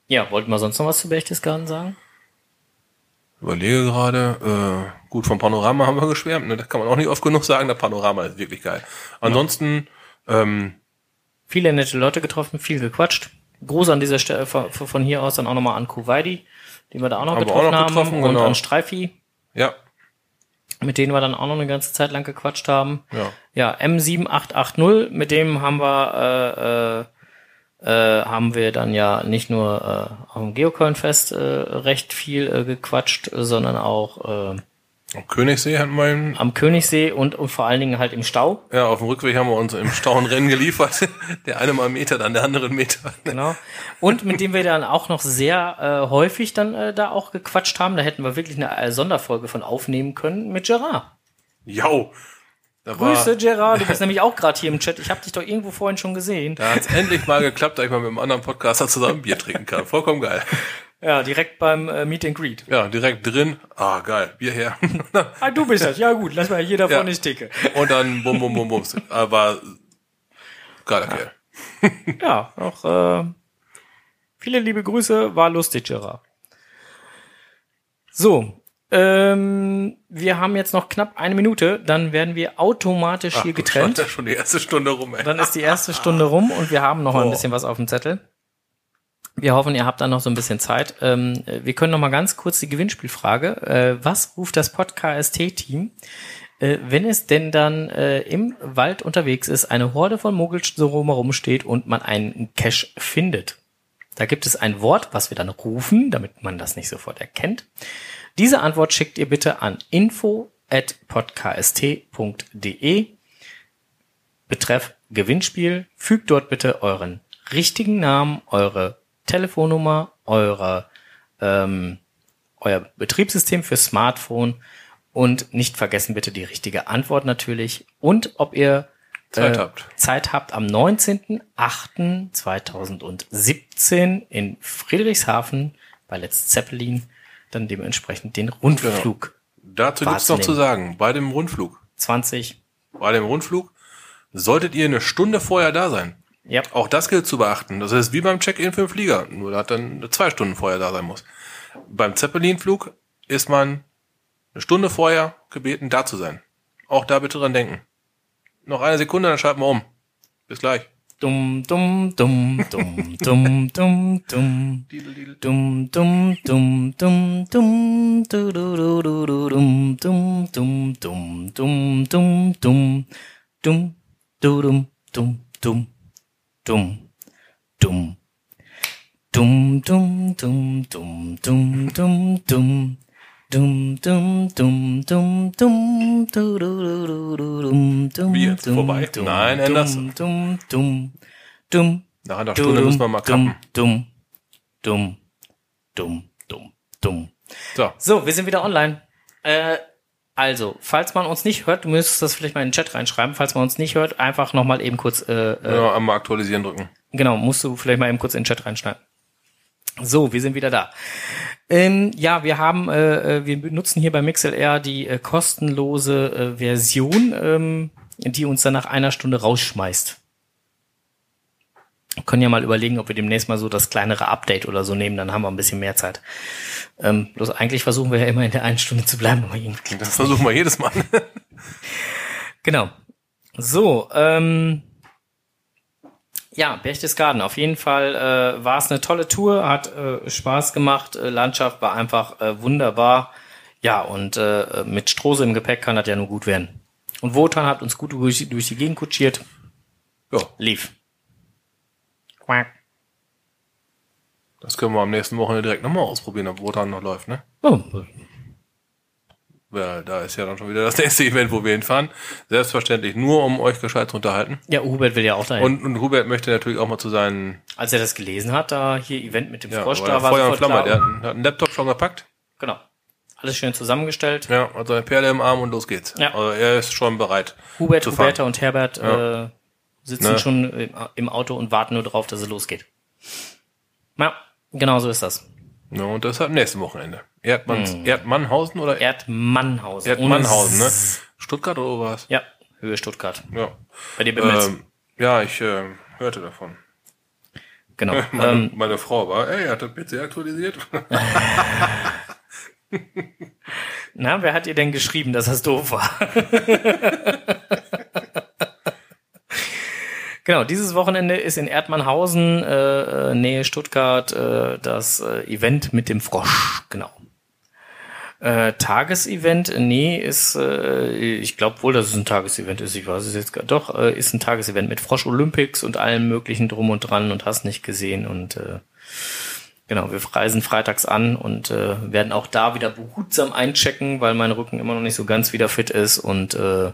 ja, wollten wir sonst noch was zu Berchtesgaden sagen? Überlege gerade, äh, gut, vom Panorama haben wir geschwärmt, ne? das kann man auch nicht oft genug sagen, der Panorama ist wirklich geil. Ansonsten, ähm, Viele nette Leute getroffen, viel gequatscht. Gruß an dieser Stelle von, hier aus dann auch nochmal an Kuwaiti, den wir da auch noch Haben wir auch getroffen noch haben. getroffen, und genau. an Streifi, ja, mit denen wir dann auch noch eine ganze Zeit lang gequatscht haben. ja. Ja, M7880, mit dem haben wir, äh, äh, äh, haben wir dann ja nicht nur äh, auf dem Geocoin-Fest äh, recht viel äh, gequatscht, sondern auch äh, Am Königssee hatten wir ihn, am Königssee und, und vor allen Dingen halt im Stau. ja, auf dem Rückweg haben wir uns im Stau ein Rennen geliefert. Der eine mal einen Meter, dann der andere einen Meter. Genau. Und mit dem wir dann auch noch sehr äh, häufig dann äh, da auch gequatscht haben. Da hätten wir wirklich eine äh, Sonderfolge von aufnehmen können mit Gerard. Jau. Da Grüße, Gerard. Du bist nämlich auch gerade hier im Chat. Ich habe dich doch irgendwo vorhin schon gesehen. Da hat's endlich mal geklappt, dass ich mal mit einem anderen Podcaster zusammen Bier trinken kann. Vollkommen geil. Ja, direkt beim äh, Meet and Greet. Ja, direkt drin. Ah, geil. Bier her. Ah, du bist das. Ja gut, lass mal jeder Ja. vorne die Theke. Und dann bum, bum, bum, bums. Aber geiler Kerl. Ja, auch äh, viele liebe Grüße. War lustig, Gerard. So, ähm, wir haben jetzt noch knapp eine Minute. Dann werden wir automatisch hier Ach, getrennt. Schon, schon die erste Stunde rum, ey. Dann ist die erste Stunde rum und wir haben noch mal ein bisschen was auf dem Zettel. Wir hoffen, ihr habt dann noch so ein bisschen Zeit. Ähm, äh, wir können noch mal ganz kurz die Gewinnspielfrage. Äh, was ruft das Podcast-Team, äh, wenn es denn dann äh, im Wald unterwegs ist, eine Horde von Muggels so rumherum steht und man einen Cache findet? Da gibt es ein Wort, was wir dann rufen, damit man das nicht sofort erkennt. Diese Antwort schickt ihr bitte an info at podcast.de Betreff Gewinnspiel. Fügt dort bitte euren richtigen Namen, eure Telefonnummer, eure, ähm, euer Betriebssystem für Smartphone und nicht vergessen bitte die richtige Antwort natürlich und ob ihr Zeit habt. Zeit habt am 19.08.2017 in Friedrichshafen bei Let's Zeppelin dann dementsprechend den Rundflug Dazu gibt's noch wahrzunehmen. zu sagen, bei dem Rundflug, 20. bei dem Rundflug solltet ihr eine Stunde vorher da sein. Ja, Auch das gilt zu beachten. Das ist wie beim Check-in für den Flieger, nur da hat dann zwei Stunden vorher da sein muss. Beim Zeppelin-Flug ist man eine Stunde vorher gebeten, da zu sein. Auch da bitte dran denken. Noch eine Sekunde, dann schalten wir um. Bis gleich. Dum dum dum dum dum dum dum dum dum dum dum dum do do do do do dum dum dum dum dum dum dum dum do dum dum dum dum dum dum dum dum dum dum dum dum Dumm, dumm, dumm, dumm, dumm, du, du, du, du, du, dumm, dumm, Wie jetzt? Vorbei? dumm, Nein, dumm, Anderson. dumm, dumm, dumm, Nach einer Stunde müssen wir mal kappen. dumm, dumm, dumm, dumm, dumm. So. So, wir sind wieder online. Äh, also, falls man uns nicht hört, du müsstest das vielleicht mal in den Chat reinschreiben. Falls man uns nicht hört, einfach nochmal eben kurz, äh, äh, Ja, einmal aktualisieren drücken. genau, musst du vielleicht mal eben kurz in den Chat reinschneiden. So, wir sind wieder da. Ähm, ja, wir haben, äh, äh, wir benutzen hier bei MixLR die äh, kostenlose äh, Version, ähm, die uns dann nach einer Stunde rausschmeißt. Wir können ja mal überlegen, ob wir demnächst mal so das kleinere Update oder so nehmen, dann haben wir ein bisschen mehr Zeit. Ähm, bloß eigentlich versuchen wir ja immer in der einen Stunde zu bleiben, aber irgendwie klappt Das versuchen wir jedes Mal. Genau. So, ähm, Ja, Berchtesgaden. Auf jeden Fall äh, war es eine tolle Tour, hat äh, Spaß gemacht. Äh, Landschaft war einfach äh, wunderbar. Ja, und äh, mit Strose im Gepäck kann das ja nur gut werden. Und Wotan hat uns gut durch, durch die Gegend kutschiert. Ja, Lief. Quack. das können wir am nächsten Wochenende direkt nochmal ausprobieren, ob Wotan noch läuft, ne? Oh, Weil da ist ja dann schon wieder das nächste Event, wo wir hinfahren. Selbstverständlich nur, um euch gescheit zu unterhalten. ja, Hubert will ja auch dahin. Und, und Hubert möchte natürlich auch mal zu seinen Als er das gelesen hat, da hier Event mit dem ja, Frosch, da war Feuer und Flamme. klar. Der hat, einen- hat einen Laptop schon gepackt. Genau. Alles schön zusammengestellt. Ja, hat seine Perle im Arm und los geht's. Ja. Also er ist schon bereit. Hubert, zu. Huberta und Herbert äh, sitzen Ne? schon im, Auto und warten nur drauf, dass es losgeht. Ja, genau so ist das. Ja, und das hat am nächsten Wochenende. Erdmanns, Erdmannhausen oder Erdmannhausen. Erdmannhausen, ne? Stuttgart oder was? Ja, Höhe Stuttgart. Ja. Bei dir. Ähm, ja, ich äh, hörte davon. Genau. Meine, ähm, meine Frau war, ey, hat der PC aktualisiert? na, wer hat ihr denn geschrieben, dass das doof war? genau, dieses Wochenende ist in Erdmannhausen, äh, äh, Nähe Stuttgart, äh, das äh, Event mit dem Frosch. Genau. Äh, Tagesevent, nee, ist, äh, ich glaube wohl, dass es ein Tagesevent ist, ich weiß es jetzt gar doch, äh, ist ein Tagesevent mit Frosch Olympics und allem möglichen drum und dran und hast nicht gesehen und äh, Genau, wir reisen freitags an und äh, werden auch da wieder behutsam einchecken, weil mein Rücken immer noch nicht so ganz wieder fit ist und äh,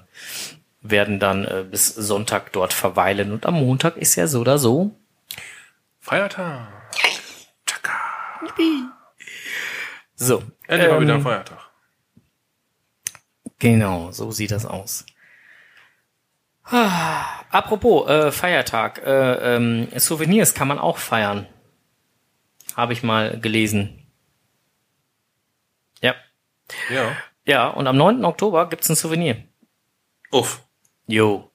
werden dann äh, bis Sonntag dort verweilen. Und am Montag ist ja so oder so. Feiertag. Tschakka. So. Endlich mal ähm, wieder ein Feiertag. Genau, so sieht das aus. Ah, apropos äh, Feiertag, äh, ähm, Souvenirs kann man auch feiern. Habe ich mal gelesen. Ja. Ja. Ja, und am 9. Oktober gibt's ein Souvenir. Uff. Jo.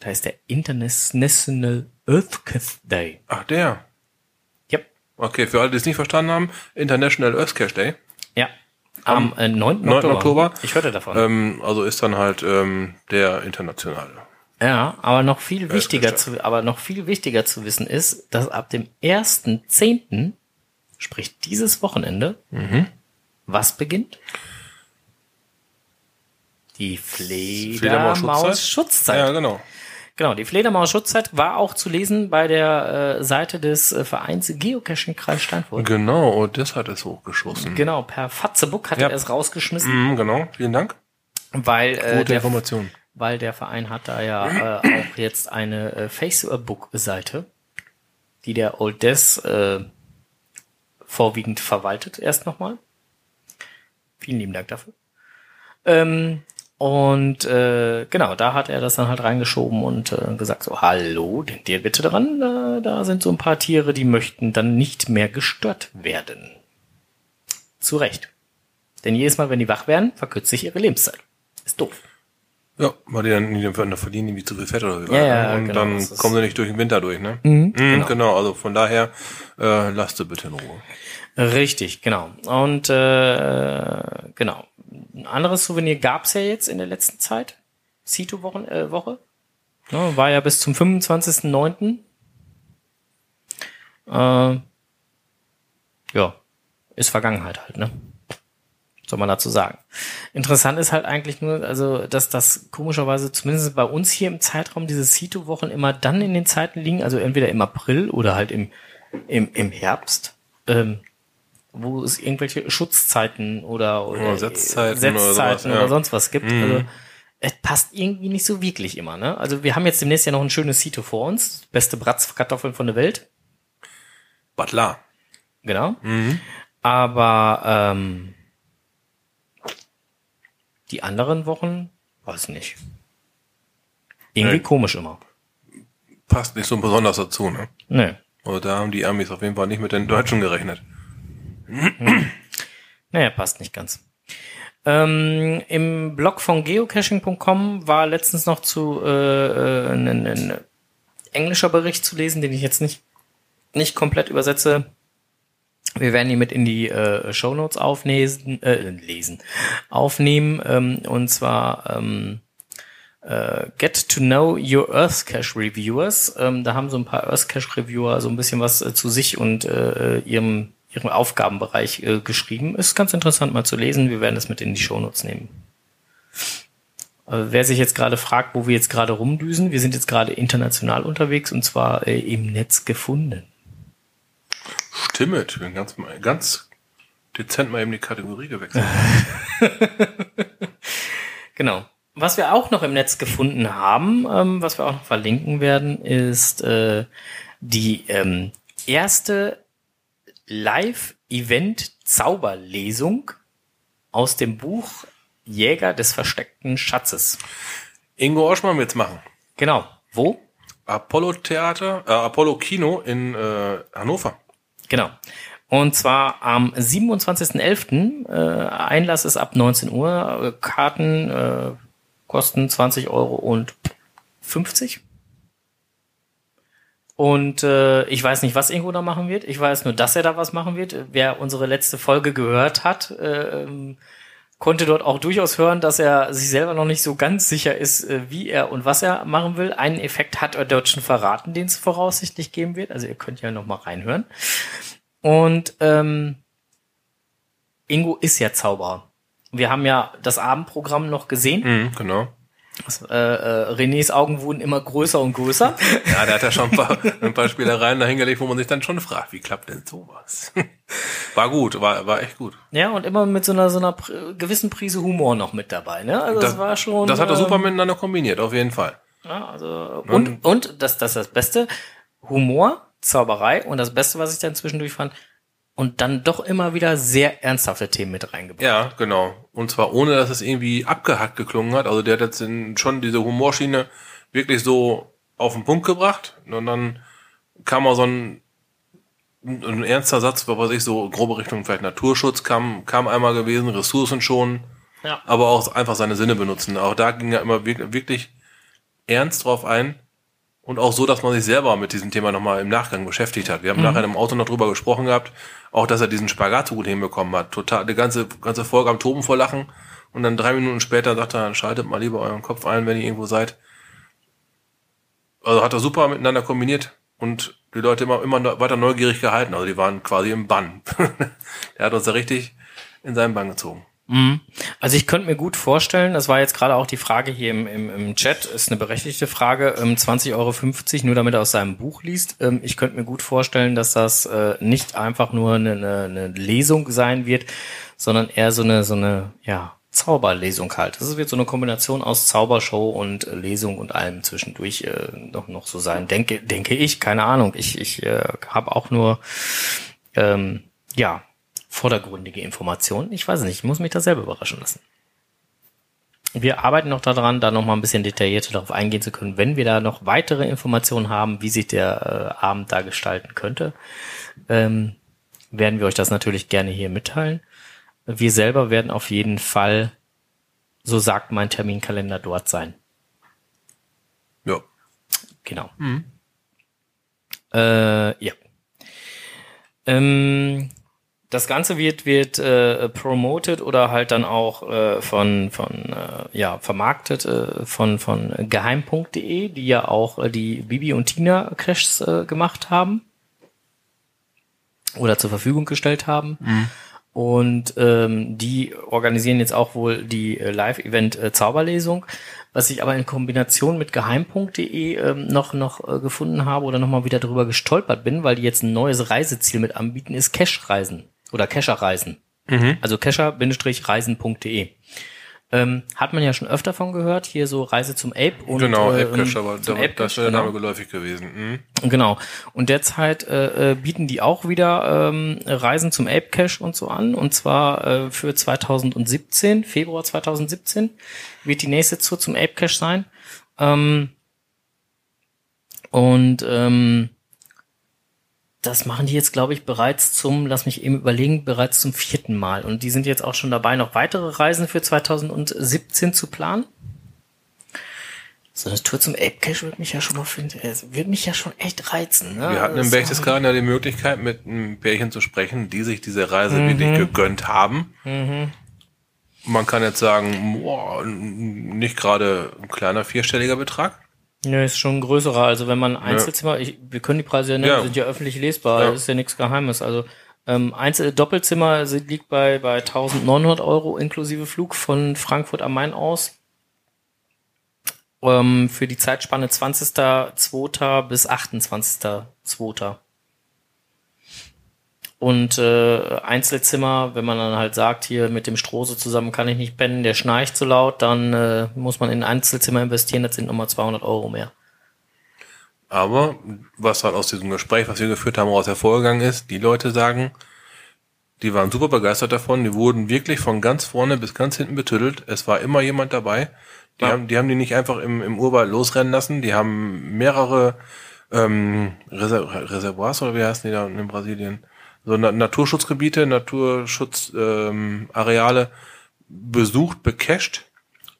Da ist der International Earthquake Day. Ach, der. Okay, für alle, die es nicht verstanden haben, International Earth Cash Day. Ja. Am, äh, 9. 9. Oktober. Oktober. Ich hörte davon. Ähm, also ist dann halt ähm, der internationale. Ja, aber noch viel wichtiger zu, aber noch viel wichtiger zu wissen ist, dass ab dem 1.10., sprich dieses Wochenende, was beginnt? Die Fledermaus-Schutzzeit. Ja, genau. Genau, die Fledermaus-Schutzzeit war auch zu lesen bei der äh, Seite des äh, Vereins Geocaching Kreis Steinfurt. Genau, und das hat es hochgeschossen. Genau, per Fatzebook hat Ja. er es rausgeschmissen, Mhm, genau, vielen Dank. weil, äh, Gute der, Information. weil der Verein hat da ja äh, auch jetzt eine äh, Facebook-Seite, die der Old Des äh, vorwiegend verwaltet, erst nochmal. Vielen lieben Dank dafür. Ähm, und äh, genau, da hat er das dann halt reingeschoben und äh, gesagt so, hallo, denkt ihr bitte dran, äh, da sind so ein paar Tiere, die möchten dann nicht mehr gestört werden. Zu Recht. Denn jedes Mal, wenn die wach werden, verkürzt sich ihre Lebenszeit. Ist doof. Ja, weil die dann, die dann verdienen irgendwie zu viel Fett oder wie Ja, ja, Und genau, dann kommen sie nicht durch den Winter durch, ne? Mhm, genau. also von daher äh, lasst sie bitte in Ruhe. Richtig, genau. Und äh, genau. Ein anderes Souvenir gab's ja jetzt in der letzten Zeit. Cito-Woche. Äh, Woche. Ja, war ja bis zum 25.09. Äh, ja, ist Vergangenheit halt, ne? Soll man dazu sagen. Interessant ist halt eigentlich nur, also, dass das komischerweise zumindest bei uns hier im Zeitraum diese Cito-Wochen immer dann in den Zeiten liegen, also entweder im April oder halt im, im, im Herbst, ähm, wo es irgendwelche Schutzzeiten oder, oder Ja, Setzzeiten oder sowas, Setzzeiten oder, ja. sonst was gibt. Also, es passt irgendwie nicht so wirklich immer, ne? Also wir haben jetzt demnächst ja noch ein schönes Cito vor uns. Beste Bratzkartoffeln von der Welt. Butler. Genau. Aber ähm, die anderen Wochen, weiß nicht. Irgendwie Nee. komisch immer. Passt nicht so besonders dazu, ne? Nö. Also da haben die Amis auf jeden Fall nicht mit den Deutschen gerechnet. Naja, passt nicht ganz. Ähm, Im Blog von geocaching.com war letztens noch zu äh, äh, ein, ein englischer Bericht zu lesen, den ich jetzt nicht, nicht komplett übersetze. Wir werden ihn mit in die äh, Shownotes auflesen, äh, lesen, aufnehmen. Ähm, und zwar ähm, äh, Get to Know Your Earth Cache Reviewers. Ähm, da haben so ein paar Earth Cache Reviewer so ein bisschen was äh, zu sich und äh, ihrem, ihrem Aufgabenbereich äh, geschrieben. Ist ganz interessant mal zu lesen. Wir werden das mit in die Shownotes nehmen. Äh, wer sich jetzt gerade fragt, wo wir jetzt gerade rumdüsen, wir sind jetzt gerade international unterwegs und zwar äh, im Netz gefunden. Stimmt, ich bin ganz, ganz dezent mal eben die Kategorie gewechselt. Genau. Was wir auch noch im Netz gefunden haben, ähm, was wir auch noch verlinken werden, ist äh, die ähm, erste Live-Event-Zauberlesung aus dem Buch Jäger des versteckten Schatzes. Ingo Oschmann wird's machen. Genau. Wo? Apollo Theater, äh, Apollo Kino in äh, Hannover. Genau. Und zwar am 27.11. Äh, Einlass ist ab 19 Uhr. Karten äh, kosten 20 Euro und 50. Und äh, ich weiß nicht, was Ingo da machen wird. Ich weiß nur, dass er da was machen wird. Wer unsere letzte Folge gehört hat, äh, konnte dort auch durchaus hören, dass er sich selber noch nicht so ganz sicher ist, äh, wie er und was er machen will. Einen Effekt hat er dort schon verraten, den es voraussichtlich geben wird. Also ihr könnt ja noch mal reinhören. Und ähm, Ingo ist ja Zauberer. Wir haben ja das Abendprogramm noch gesehen. Mhm, genau. Das, äh, äh, Renés Augen wurden immer größer und größer. Ja, der hat ja schon ein paar, ein paar Spielereien dahingelegt, wo man sich dann schon fragt, wie klappt denn sowas? War gut, war, war echt gut. ja, und immer mit so einer, so einer gewissen Prise Humor noch mit dabei. Ne? Also das, war schon. Das hat er ähm, super miteinander kombiniert, auf jeden Fall. Ja, also, und, und das, das ist das Beste, Humor, Zauberei und das Beste, was ich dann zwischendurch fand, und dann doch immer wieder sehr ernsthafte Themen mit reingebracht. Ja, genau. Und zwar ohne, dass es irgendwie abgehackt geklungen hat. Also der hat jetzt schon diese Humorschiene wirklich so auf den Punkt gebracht. Und dann kam auch so ein, ein ernster Satz, was weiß ich, so grobe Richtung vielleicht Naturschutz kam, kam einmal gewesen, Ressourcen schon, Ja. aber auch einfach seine Sinne benutzen. Auch da ging er immer wirklich ernst drauf ein. Und auch so, dass man sich selber mit diesem Thema nochmal im Nachgang beschäftigt hat. Wir haben nachher im Auto noch drüber gesprochen gehabt, auch dass er diesen Spagat so gut hinbekommen hat. Total, die ganze, ganze Folge am Toben vor Lachen. Und dann drei Minuten später sagt er, schaltet mal lieber euren Kopf ein, wenn ihr irgendwo seid. Also hat er super miteinander kombiniert und die Leute immer, immer weiter neugierig gehalten. Also die waren quasi im Bann. er hat uns da richtig in seinen Bann gezogen. Mhm. Also ich könnte mir gut vorstellen, das war jetzt gerade auch die Frage hier im, im, im Chat, ist eine berechtigte Frage, ähm, 20,50 Euro, nur damit er aus seinem Buch liest. Ähm, ich könnte mir gut vorstellen, dass das äh, nicht einfach nur eine, eine, eine Lesung sein wird, sondern eher so eine, so eine, ja, Zauberlesung halt. Das wird so eine Kombination aus Zaubershow und äh, Lesung und allem zwischendurch äh, noch, noch so sein. Denke, denke ich, keine Ahnung. Ich, ich äh, habe auch nur, ähm, ja, vordergründige Informationen. Ich weiß es nicht, ich muss mich da selber überraschen lassen. Wir arbeiten noch daran, da noch mal ein bisschen detaillierter darauf eingehen zu können, wenn wir da noch weitere Informationen haben, wie sich der äh, Abend da gestalten könnte, ähm, werden wir euch das natürlich gerne hier mitteilen. Wir selber werden auf jeden Fall, so sagt mein Terminkalender, dort sein. Ja. Genau. Äh, ja. Ähm, das Ganze wird wird äh, promoted oder halt dann auch äh, von von äh, ja vermarktet äh, von von geheim.de, die ja auch äh, die Bibi und Tina Crashs äh, gemacht haben. Oder zur Verfügung gestellt haben. Und ähm, die organisieren jetzt auch wohl die äh, Live-Event äh, Zauberlesung, was ich aber in Kombination mit geheim.de ähm, noch noch äh, gefunden habe oder nochmal wieder drüber gestolpert bin, weil die jetzt ein neues Reiseziel mit anbieten, ist Cash-Reisen oder Kescher-Reisen. Also kescher-reisen.de. Ähm, hat man ja schon öfter von gehört, hier so Reise zum Ape und genau, äh, Apecache, aber zum da, Apecache, das wäre der genau. Name geläufig gewesen. Mhm. Genau. Und derzeit äh, äh, bieten die auch wieder ähm, Reisen zum Ape Cache und so an. Und zwar äh, für 2017, Februar 2017, wird die nächste Tour zum Ape Cache sein. Ähm, und ähm, das machen die jetzt, glaube ich, bereits zum, lass mich eben überlegen, bereits zum vierten Mal. Und die sind jetzt auch schon dabei, noch weitere Reisen für 2017 zu planen. So eine Tour zum Ape Cache würde mich ja schon mal finden, äh, würde mich ja schon echt reizen. Ne? Wir hatten im Das- Berchtesgaden ja die Möglichkeit, mit einem Pärchen zu sprechen, die sich diese Reise Mhm. wirklich gegönnt haben. man kann jetzt sagen, boah, nicht gerade ein kleiner vierstelliger Betrag. Ja, ist schon ein größerer. Also wenn man Einzelzimmer, ich, wir können die Preise ja nennen, Ja. sind ja öffentlich lesbar, Ja. ist ja nichts Geheimes. Also ähm, Einzel Doppelzimmer sind- liegt bei bei 1.900 Euro inklusive Flug von Frankfurt am Main aus. Ähm, für die Zeitspanne 20.02. bis 28.02. Und äh, Einzelzimmer, wenn man dann halt sagt, hier mit dem Strose zusammen kann ich nicht pennen, der schnarcht so laut, dann äh, muss man in ein Einzelzimmer investieren, das sind nochmal 200 Euro mehr. Aber was halt aus diesem Gespräch, was wir geführt haben, raus hervorgegangen ist, die Leute sagen, die waren super begeistert davon, die wurden wirklich von ganz vorne bis ganz hinten betüttelt. Es war immer jemand dabei. Die, Ja. haben, die haben die nicht einfach im, im Urwald losrennen lassen, die haben mehrere ähm, Reser Reservoirs oder wie heißen die da in Brasilien? So Na Naturschutzgebiete, Naturschutzarbeale ähm, besucht, becached,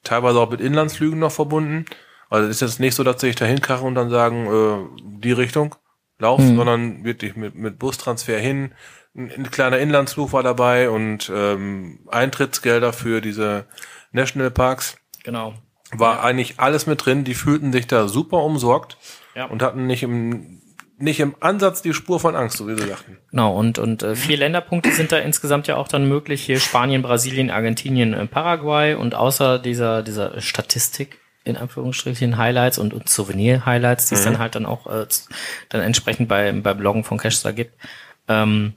teilweise auch mit Inlandsflügen noch verbunden. Also es ist jetzt nicht so, dass sie sich da hinkarren und dann sagen, äh, die Richtung, lauf, sondern wirklich mit, mit Bustransfer hin. Ein, ein kleiner Inlandsflug war dabei und ähm, Eintrittsgelder für diese Nationalparks. Genau. War eigentlich alles mit drin. Die fühlten sich da super umsorgt Ja. und hatten nicht im, nicht im Ansatz die Spur von Angst, so wie sie sagten. Genau, und, und äh, vier Länderpunkte sind da insgesamt ja auch dann möglich. Hier Spanien, Brasilien, Argentinien, äh, Paraguay und außer dieser, dieser Statistik, in Anführungsstrichen, Highlights und, und Souvenir-Highlights, die es dann halt dann auch äh, dann entsprechend bei, bei Bloggen von Cashstar gibt, ähm,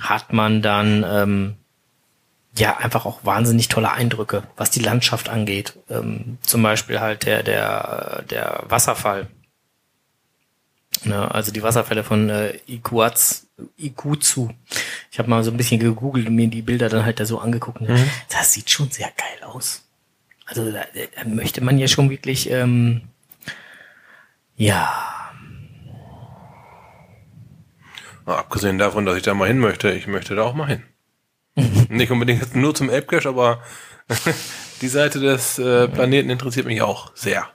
hat man dann ähm, ja einfach auch wahnsinnig tolle Eindrücke, was die Landschaft angeht. Ähm, zum Beispiel halt der, der, äh, der Wasserfall. Ne, also die Wasserfälle von äh, Iguaz, Iguzu. Ich habe mal so ein bisschen gegoogelt und mir die Bilder dann halt da so angeguckt. Und Das sieht schon sehr geil aus. Also da, da möchte man ja schon wirklich, ähm, ja, Mal abgesehen davon, dass ich da mal hin möchte, ich möchte da auch mal hin. Nicht unbedingt nur zum Elbcache, aber die Seite des äh, Planeten interessiert mich auch sehr.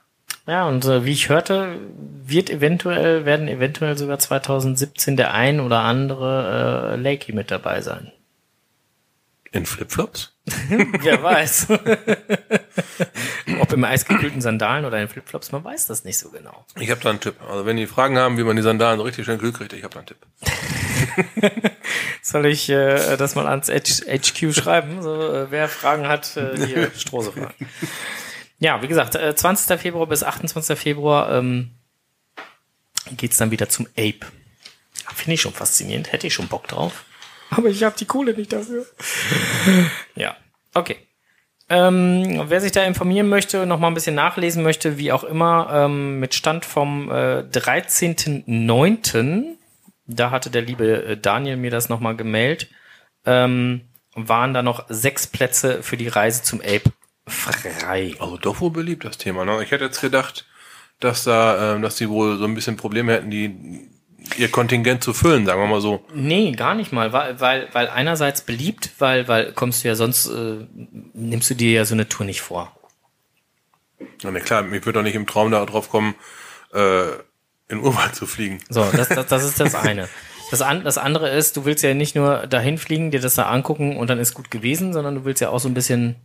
Ja, und äh, wie ich hörte, wird eventuell, werden eventuell sogar 2017 der ein oder andere äh, Lakey mit dabei sein. In Flipflops? Wer weiß. Ob im eisgekühlten Sandalen oder in Flipflops, man weiß das nicht so genau. Ich habe da einen Tipp. Also wenn die Fragen haben, wie man die Sandalen so richtig schön kühl kriegt, ich habe da einen Tipp. Soll ich äh, das mal ans H HQ schreiben? So, äh, wer Fragen hat, äh, hier Strose fragen. Ja, wie gesagt, äh, 20. Februar bis 28. Februar ähm, geht's dann wieder zum Ape. Finde ich schon faszinierend, hätte ich schon Bock drauf. Aber ich habe die Kohle nicht dafür. ja, okay. Ähm, wer sich da informieren möchte, noch mal ein bisschen nachlesen möchte, wie auch immer, ähm, mit Stand vom äh, 13.09., da hatte der liebe äh, Daniel mir das noch mal gemailt, ähm, waren da noch sechs Plätze für die Reise zum Ape frei. Also doch wohl beliebt, das Thema. Ne? Ich hätte jetzt gedacht, dass da, ähm, dass die wohl so ein bisschen Probleme hätten, die ihr Kontingent zu füllen, sagen wir mal so. Nee, gar nicht mal, weil, weil, weil einerseits beliebt, weil, weil kommst du ja sonst, äh, nimmst du dir ja so eine Tour nicht vor. Na ne, klar, ich würde doch nicht im Traum da drauf kommen, äh, in Urwald zu fliegen. So, das, das, das ist das eine. Das, an, das andere ist, du willst ja nicht nur dahin fliegen, dir das da angucken und dann ist gut gewesen, sondern du willst ja auch so ein bisschen,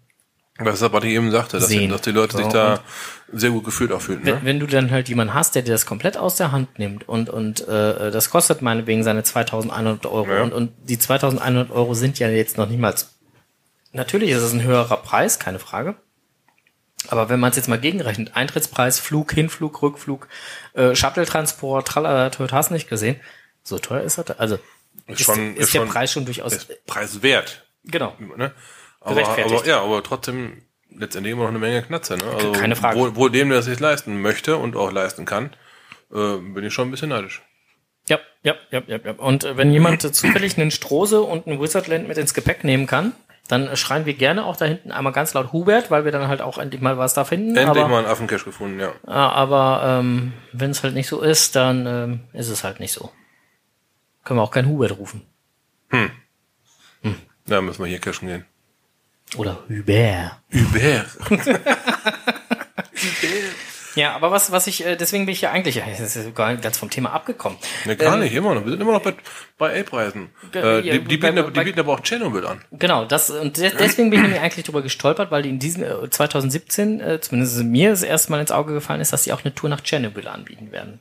Das ist das, was ich eben sagte, dass, die, Sehen. dass die Leute sich So, da sehr gut gefühlt auch fühlen. wenn, Ne? wenn du dann halt jemanden hast, der dir das komplett aus der Hand nimmt und, und äh, das kostet meinetwegen seine 2100 Euro Ja. und, und die 2100 Euro sind ja jetzt noch niemals, natürlich ist es ein höherer Preis, keine Frage. Aber wenn man es jetzt mal gegenrechnet, Eintrittspreis, Flug, Hinflug, Rückflug, äh, Shuttle-Transport, tralala, hast nicht gesehen, so teuer ist das, also ist, schon- ist, ist der schon- Preis schon durchaus, Ist preiswert. genau. Ne? Aber, Gerechtfertigt. aber, ja, aber trotzdem letztendlich immer noch eine Menge Knatze. Ne? Also, Keine Frage. Wohl, wohl dem, der es sich leisten möchte und auch leisten kann, äh, bin ich schon ein bisschen neidisch. Ja, ja, ja, ja, ja. Und äh, wenn jemand äh, zufällig einen Strose und einen Wizardland mit ins Gepäck nehmen kann, dann äh, schreien wir gerne auch da hinten einmal ganz laut Hubert, weil wir dann halt auch endlich mal was da finden. Endlich aber mal einen Affencash gefunden, ja. Aber ähm, wenn es halt nicht so ist, dann ähm, ist es halt nicht so. Können wir auch kein Hubert rufen. Da müssen wir hier cashen gehen. Oder Hubert. Hubert. Ja, aber was, was ich, äh, deswegen bin ich ja eigentlich, das ist sogar ganz vom Thema abgekommen. Ne, gar Ähm, nicht, immer noch. Wir sind immer noch bei, bei A-Preisen. Ge- Äh, die, die, bei- bieten, die bieten aber auch Tschernobyl an. Genau, das und de- deswegen bin ich nämlich eigentlich drüber gestolpert, weil die in diesem äh, 2017, äh, zumindest mir das erste Mal ins Auge gefallen ist, dass sie auch eine Tour nach Tschernobyl anbieten werden.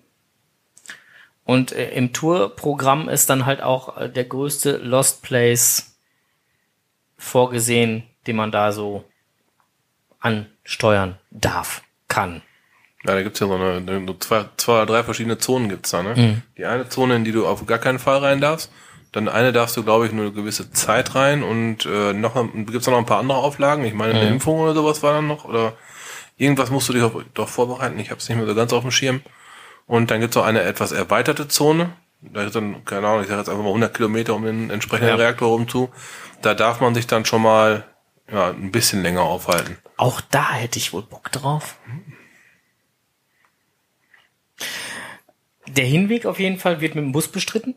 Und äh, im Tourprogramm ist dann halt auch äh, der größte Lost Place vorgesehen, den man da so ansteuern darf, kann. Ja, da gibt's ja so eine, eine so zwei, zwei oder drei verschiedene Zonen gibt's da, ne? Mhm. Die eine Zone, in die du auf gar keinen Fall rein darfst. Dann eine darfst du, glaube ich, nur eine gewisse Zeit rein und äh, noch gibt's noch ein paar andere Auflagen. Ich meine, eine Mhm. Impfung oder sowas war dann noch oder irgendwas musst du dich auf, doch vorbereiten. Ich habe es nicht mehr so ganz auf dem Schirm. Und dann gibt's auch eine etwas erweiterte Zone. Da ist dann, keine Ahnung, ich sage jetzt einfach mal 100 Kilometer um den entsprechenden Ja. Reaktor rum zu. Da darf man sich dann schon mal ja, ein bisschen länger aufhalten. Auch da hätte ich wohl Bock drauf. Der Hinweg auf jeden Fall wird mit dem Bus bestritten.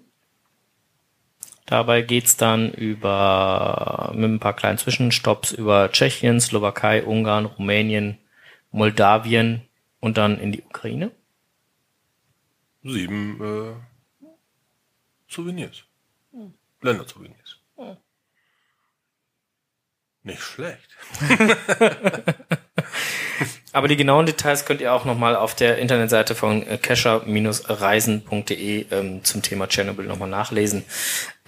Dabei geht's dann über, mit ein paar kleinen Zwischenstopps über Tschechien, Slowakei, Ungarn, Rumänien, Moldawien und dann in die Ukraine. Sieben äh, Souvenirs. Ländersouvenirs. Nicht schlecht. Aber die genauen Details könnt ihr auch nochmal auf der Internetseite von kescher-reisen.de ähm, zum Thema Tschernobyl nochmal nachlesen.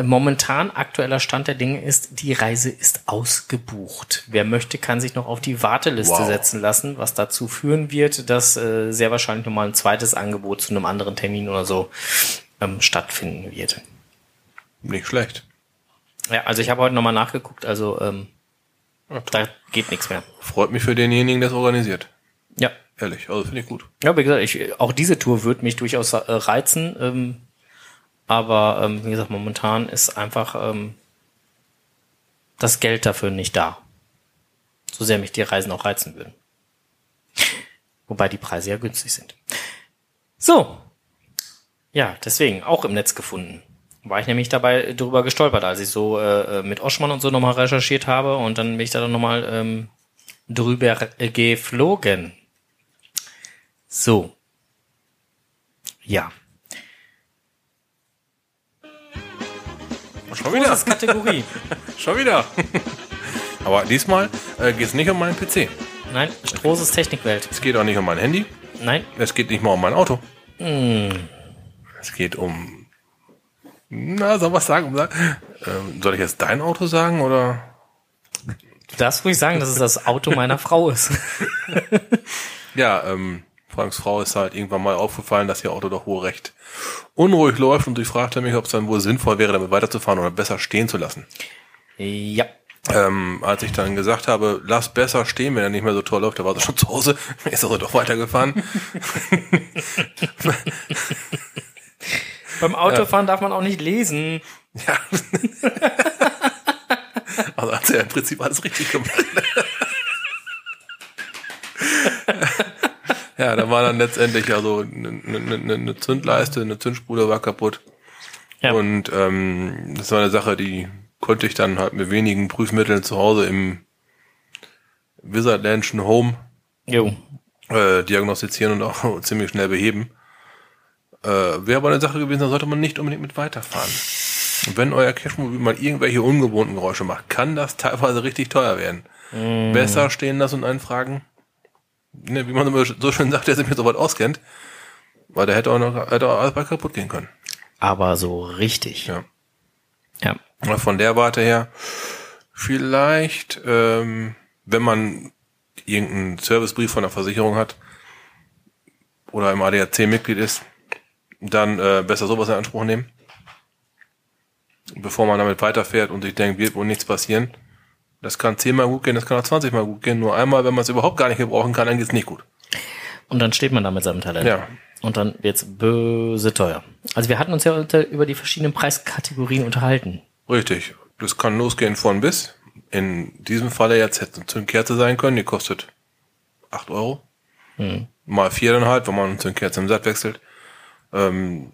Momentan aktueller Stand der Dinge ist, die Reise ist ausgebucht. Wer möchte, kann sich noch auf die Warteliste Wow. setzen lassen, was dazu führen wird, dass äh, sehr wahrscheinlich nochmal ein zweites Angebot zu einem anderen Termin oder so ähm, stattfinden wird. Nicht schlecht. Ja, also ich habe heute nochmal nachgeguckt, also ähm, Ja, da geht nichts mehr. Freut mich für denjenigen, der es organisiert. Ja, Ehrlich, also finde ich gut. Ja, wie gesagt, ich, auch diese Tour wird mich durchaus äh, reizen. Ähm, aber ähm, wie gesagt, momentan ist einfach ähm, das Geld dafür nicht da. So sehr mich die Reisen auch reizen würden. Wobei die Preise ja günstig sind. So. Ja, deswegen auch im Netz gefunden. War ich nämlich dabei drüber gestolpert, als ich so äh, mit Oschmann und so nochmal recherchiert habe und dann bin ich da dann nochmal ähm, drüber äh, geflogen. So. Ja. Schon wieder. Großes Kategorie. Schon wieder. Aber diesmal äh, geht es nicht um meinen PC. Nein, Strohses Technikwelt. Es geht auch nicht um mein Handy. Nein. Es geht nicht mal um mein Auto. Hm. Es geht um. Na, soll was sagen? Ähm, soll ich jetzt dein Auto sagen oder? Du darfst ruhig sagen, dass es das Auto meiner Frau ist. Ja, ähm, Franks Frau ist halt irgendwann mal aufgefallen, dass ihr Auto doch wohl recht unruhig läuft und sie fragte mich, ob es dann wohl sinnvoll wäre, damit weiterzufahren oder besser stehen zu lassen. ja. Ähm, als ich dann gesagt habe, lass besser stehen, wenn er nicht mehr so toll läuft, da war sie schon zu Hause, ist also doch weitergefahren. Beim Autofahren darf man auch nicht lesen. Ja. also hat sie ja im Prinzip alles richtig gemacht. ja, da war dann letztendlich also eine, eine, eine Zündleiste, eine Zündspule war kaputt. Ja. Und ähm, das war eine Sache, die konnte ich dann halt mit wenigen Prüfmitteln zu Hause im Wizardlandschen Home Jo. äh, diagnostizieren und auch ziemlich schnell beheben. Äh, Wäre aber eine Sache gewesen, da sollte man nicht unbedingt mit weiterfahren. Und wenn euer Cashmobil mal irgendwelche ungewohnten Geräusche macht, kann das teilweise richtig teuer werden. Besser stehen lassen und einen fragen, ne, wie man immer so schön sagt, der sich mit so weit auskennt, weil der hätte auch noch hätte auch alles bei kaputt gehen können. Aber so richtig. Ja. Ja. Von der Warte her, vielleicht, ähm, wenn man irgendeinen Servicebrief von der Versicherung hat oder im ADAC Mitglied ist, dann äh, besser sowas in Anspruch nehmen, bevor man damit weiterfährt und sich denkt, wird wohl nichts passieren. Das kann zehnmal gut gehen, das kann auch 20 Mal gut gehen. Nur einmal, wenn man es überhaupt gar nicht gebrauchen kann, dann geht's nicht gut. Und dann steht man da mit seinem Talent. Ja. Und dann wird's böse teuer. Also wir hatten uns ja unter, über die verschiedenen Preiskategorien unterhalten. Richtig. Das kann losgehen von bis. In diesem Falle jetzt hätte eine Zündkerze sein können, die kostet 8 Euro. Mal vier dann halt, wenn man eine Zündkerze im Satt wechselt. Ähm,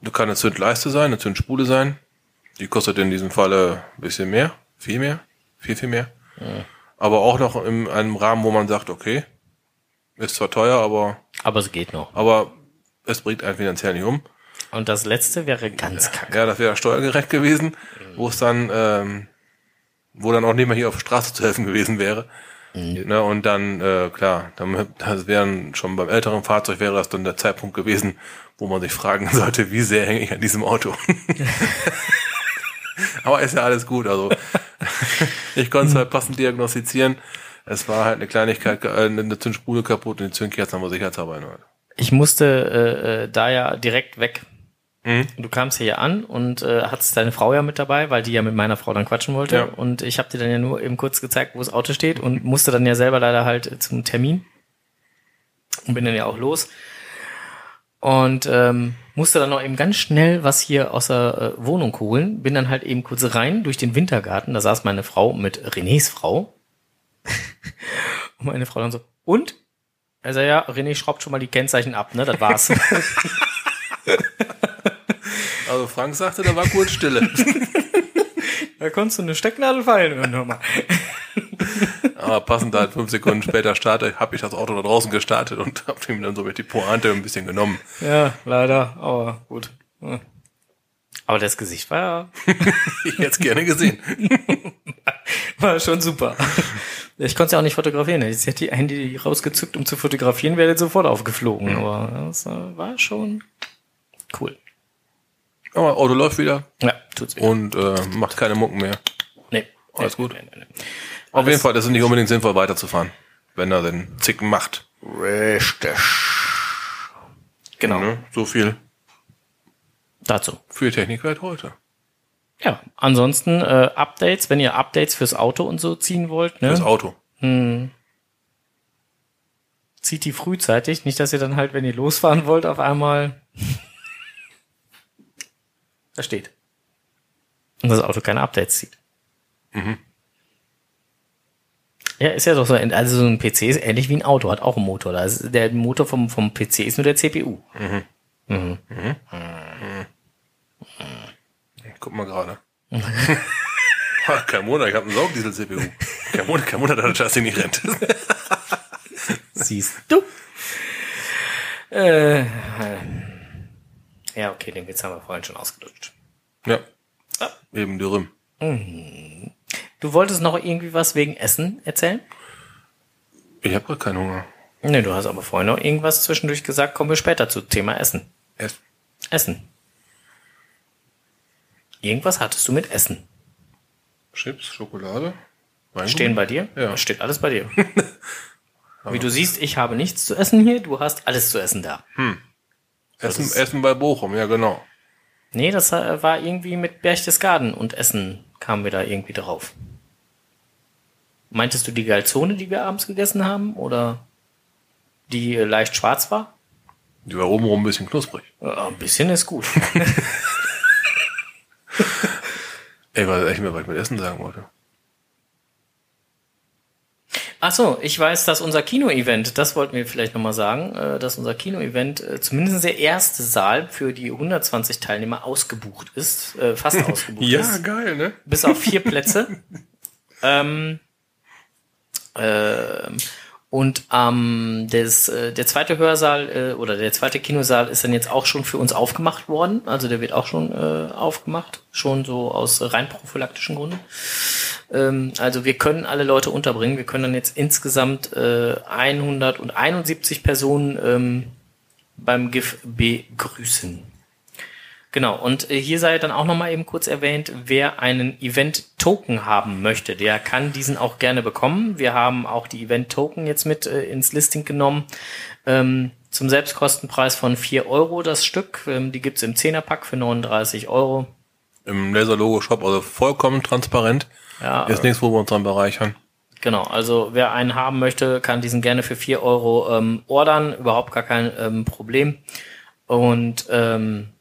das kann eine Zündleiste sein, eine Zündspule sein. Die kostet in diesem Falle ein bisschen mehr, viel mehr, viel, viel mehr. Aber auch noch in einem Rahmen, wo man sagt, okay, Ist zwar teuer, aber, Aber es geht noch. aber es bringt einen finanziell nicht um. Und das letzte wäre ganz kacke. Ja, das wäre steuergerecht gewesen, wo es dann, ähm, wo dann auch nicht mehr hier auf der Straße zu helfen gewesen wäre. Ne, und dann, äh, klar, dann, das wären schon beim älteren Fahrzeug wäre das dann der Zeitpunkt gewesen, wo man sich fragen sollte, wie sehr hänge ich an diesem Auto. Aber ist ja alles gut, also ich konnte es halt passend diagnostizieren. Es war halt eine Kleinigkeit, äh, eine Zündspule kaputt und die Zündkerzen haben wir sicherheitshalber erneuert. Ich musste äh, äh, da ja direkt weg. Mhm. Du kamst hier an und äh, hattest deine Frau ja mit dabei, weil die ja mit meiner Frau dann quatschen wollte. Ja. Und ich habe dir dann ja nur eben kurz gezeigt, wo das Auto steht und musste dann ja selber leider halt äh, zum Termin. Und bin dann ja auch los. Und ähm, musste dann noch eben ganz schnell was hier aus der äh, Wohnung holen. Bin dann halt eben kurz rein durch den Wintergarten. Da saß meine Frau mit Renés Frau. und meine Frau dann so, und? Also ja, René schraubt schon mal die Kennzeichen ab, ne? Das war's. Also Frank sagte, da war kurz Stille. da konntest du eine Stecknadel fallen. hören, hör mal. Aber passend halt fünf Sekunden später starte, habe ich das Auto da draußen gestartet und habe ihm dann so mit die Pointe ein bisschen genommen. Ja, leider, aber gut. Aber das Gesicht war ja Ich hätte es gerne gesehen. war schon super. Ich konnte es ja auch nicht fotografieren. Ich hätte die Handy rausgezückt, um zu fotografieren, wäre jetzt sofort aufgeflogen. Aber das äh, war schon cool. Aber Auto läuft wieder Ja, tut's wieder. und äh, macht keine Mucken mehr. Nee, Alles nee, gut. Nee, nee, nee. Auf jeden Fall, das ist nicht unbedingt sinnvoll weiterzufahren, wenn er den Zicken macht. Richtig. Genau. Ne? So viel Dazu. für Technikwelt heute. Ja, ansonsten äh, Updates, wenn ihr Updates fürs Auto und so ziehen wollt, ne? Das Auto. zieht die frühzeitig, nicht, dass ihr dann halt, wenn ihr losfahren wollt, auf einmal da steht. Und das Auto keine Updates zieht. Ja, ist ja doch so, also so ein PC ist ähnlich wie ein Auto, hat auch einen Motor. Ist, der Motor vom, vom PC ist nur der CPU. Guck mal gerade. Kein Wunder, ich habe einen Saugdiesel-CPU. Kein Wunder, kein Wunder, dass das Ding nicht rennt. Siehst du? Äh, ja, okay, den Witz haben wir vorhin schon ausgelutscht. ja. Eben dürüm. Du wolltest noch irgendwie was wegen Essen erzählen? Ich habe gerade keinen Hunger. Ne, du hast aber vorhin noch irgendwas zwischendurch gesagt, kommen wir später zu Thema Essen. Erst Essen. Irgendwas hattest du mit Essen. Chips, Schokolade. Weingummi? Stehen bei dir? Ja. Steht alles bei dir. Wie du siehst, ich habe nichts zu essen hier, du hast alles zu essen da. Essen, Essen bei Bochum, ja genau. Nee, das war irgendwie mit Berchtesgaden und Essen kamen wir da irgendwie drauf. Meintest du die Galzone, die wir abends gegessen haben, oder die äh, leicht schwarz war? Die war obenrum ein bisschen knusprig. Äh, ein bisschen ist gut. Ey, weiß echt mehr, was ich mit Essen sagen wollte. Ach so, ich weiß, dass unser Kino-Event, das wollten wir vielleicht nochmal sagen, äh, dass unser Kino-Event äh, zumindest der erste Saal für die 120 Teilnehmer ausgebucht ist, äh, fast ausgebucht ist. geil, ne? bis auf vier Plätze. ähm, ähm, und ähm, das, äh, der zweite Hörsaal äh, oder der zweite Kinosaal ist dann jetzt auch schon für uns aufgemacht worden. Also der wird auch schon äh, aufgemacht, schon so aus rein prophylaktischen Gründen. Ähm, also wir können alle Leute unterbringen. Wir können dann jetzt insgesamt äh, 171 Personen ähm, beim GIF begrüßen. Genau, und äh, hier sei dann auch nochmal eben kurz erwähnt, wer einen Event-Token haben möchte, der kann diesen auch gerne bekommen. Wir haben auch die Event-Token jetzt mit äh, ins Listing genommen. Ähm, zum Selbstkostenpreis von 4 Euro das Stück. Ähm, die gibt's im 10er-Pack für 39 Euro. Im Laser-Logo-Shop, also vollkommen transparent. Ja, Ist nichts, wo wir uns dran bereichern. Genau, also wer einen haben möchte, kann diesen gerne für 4 Euro ähm, ordern. Überhaupt gar kein ähm, Problem. Und ähm,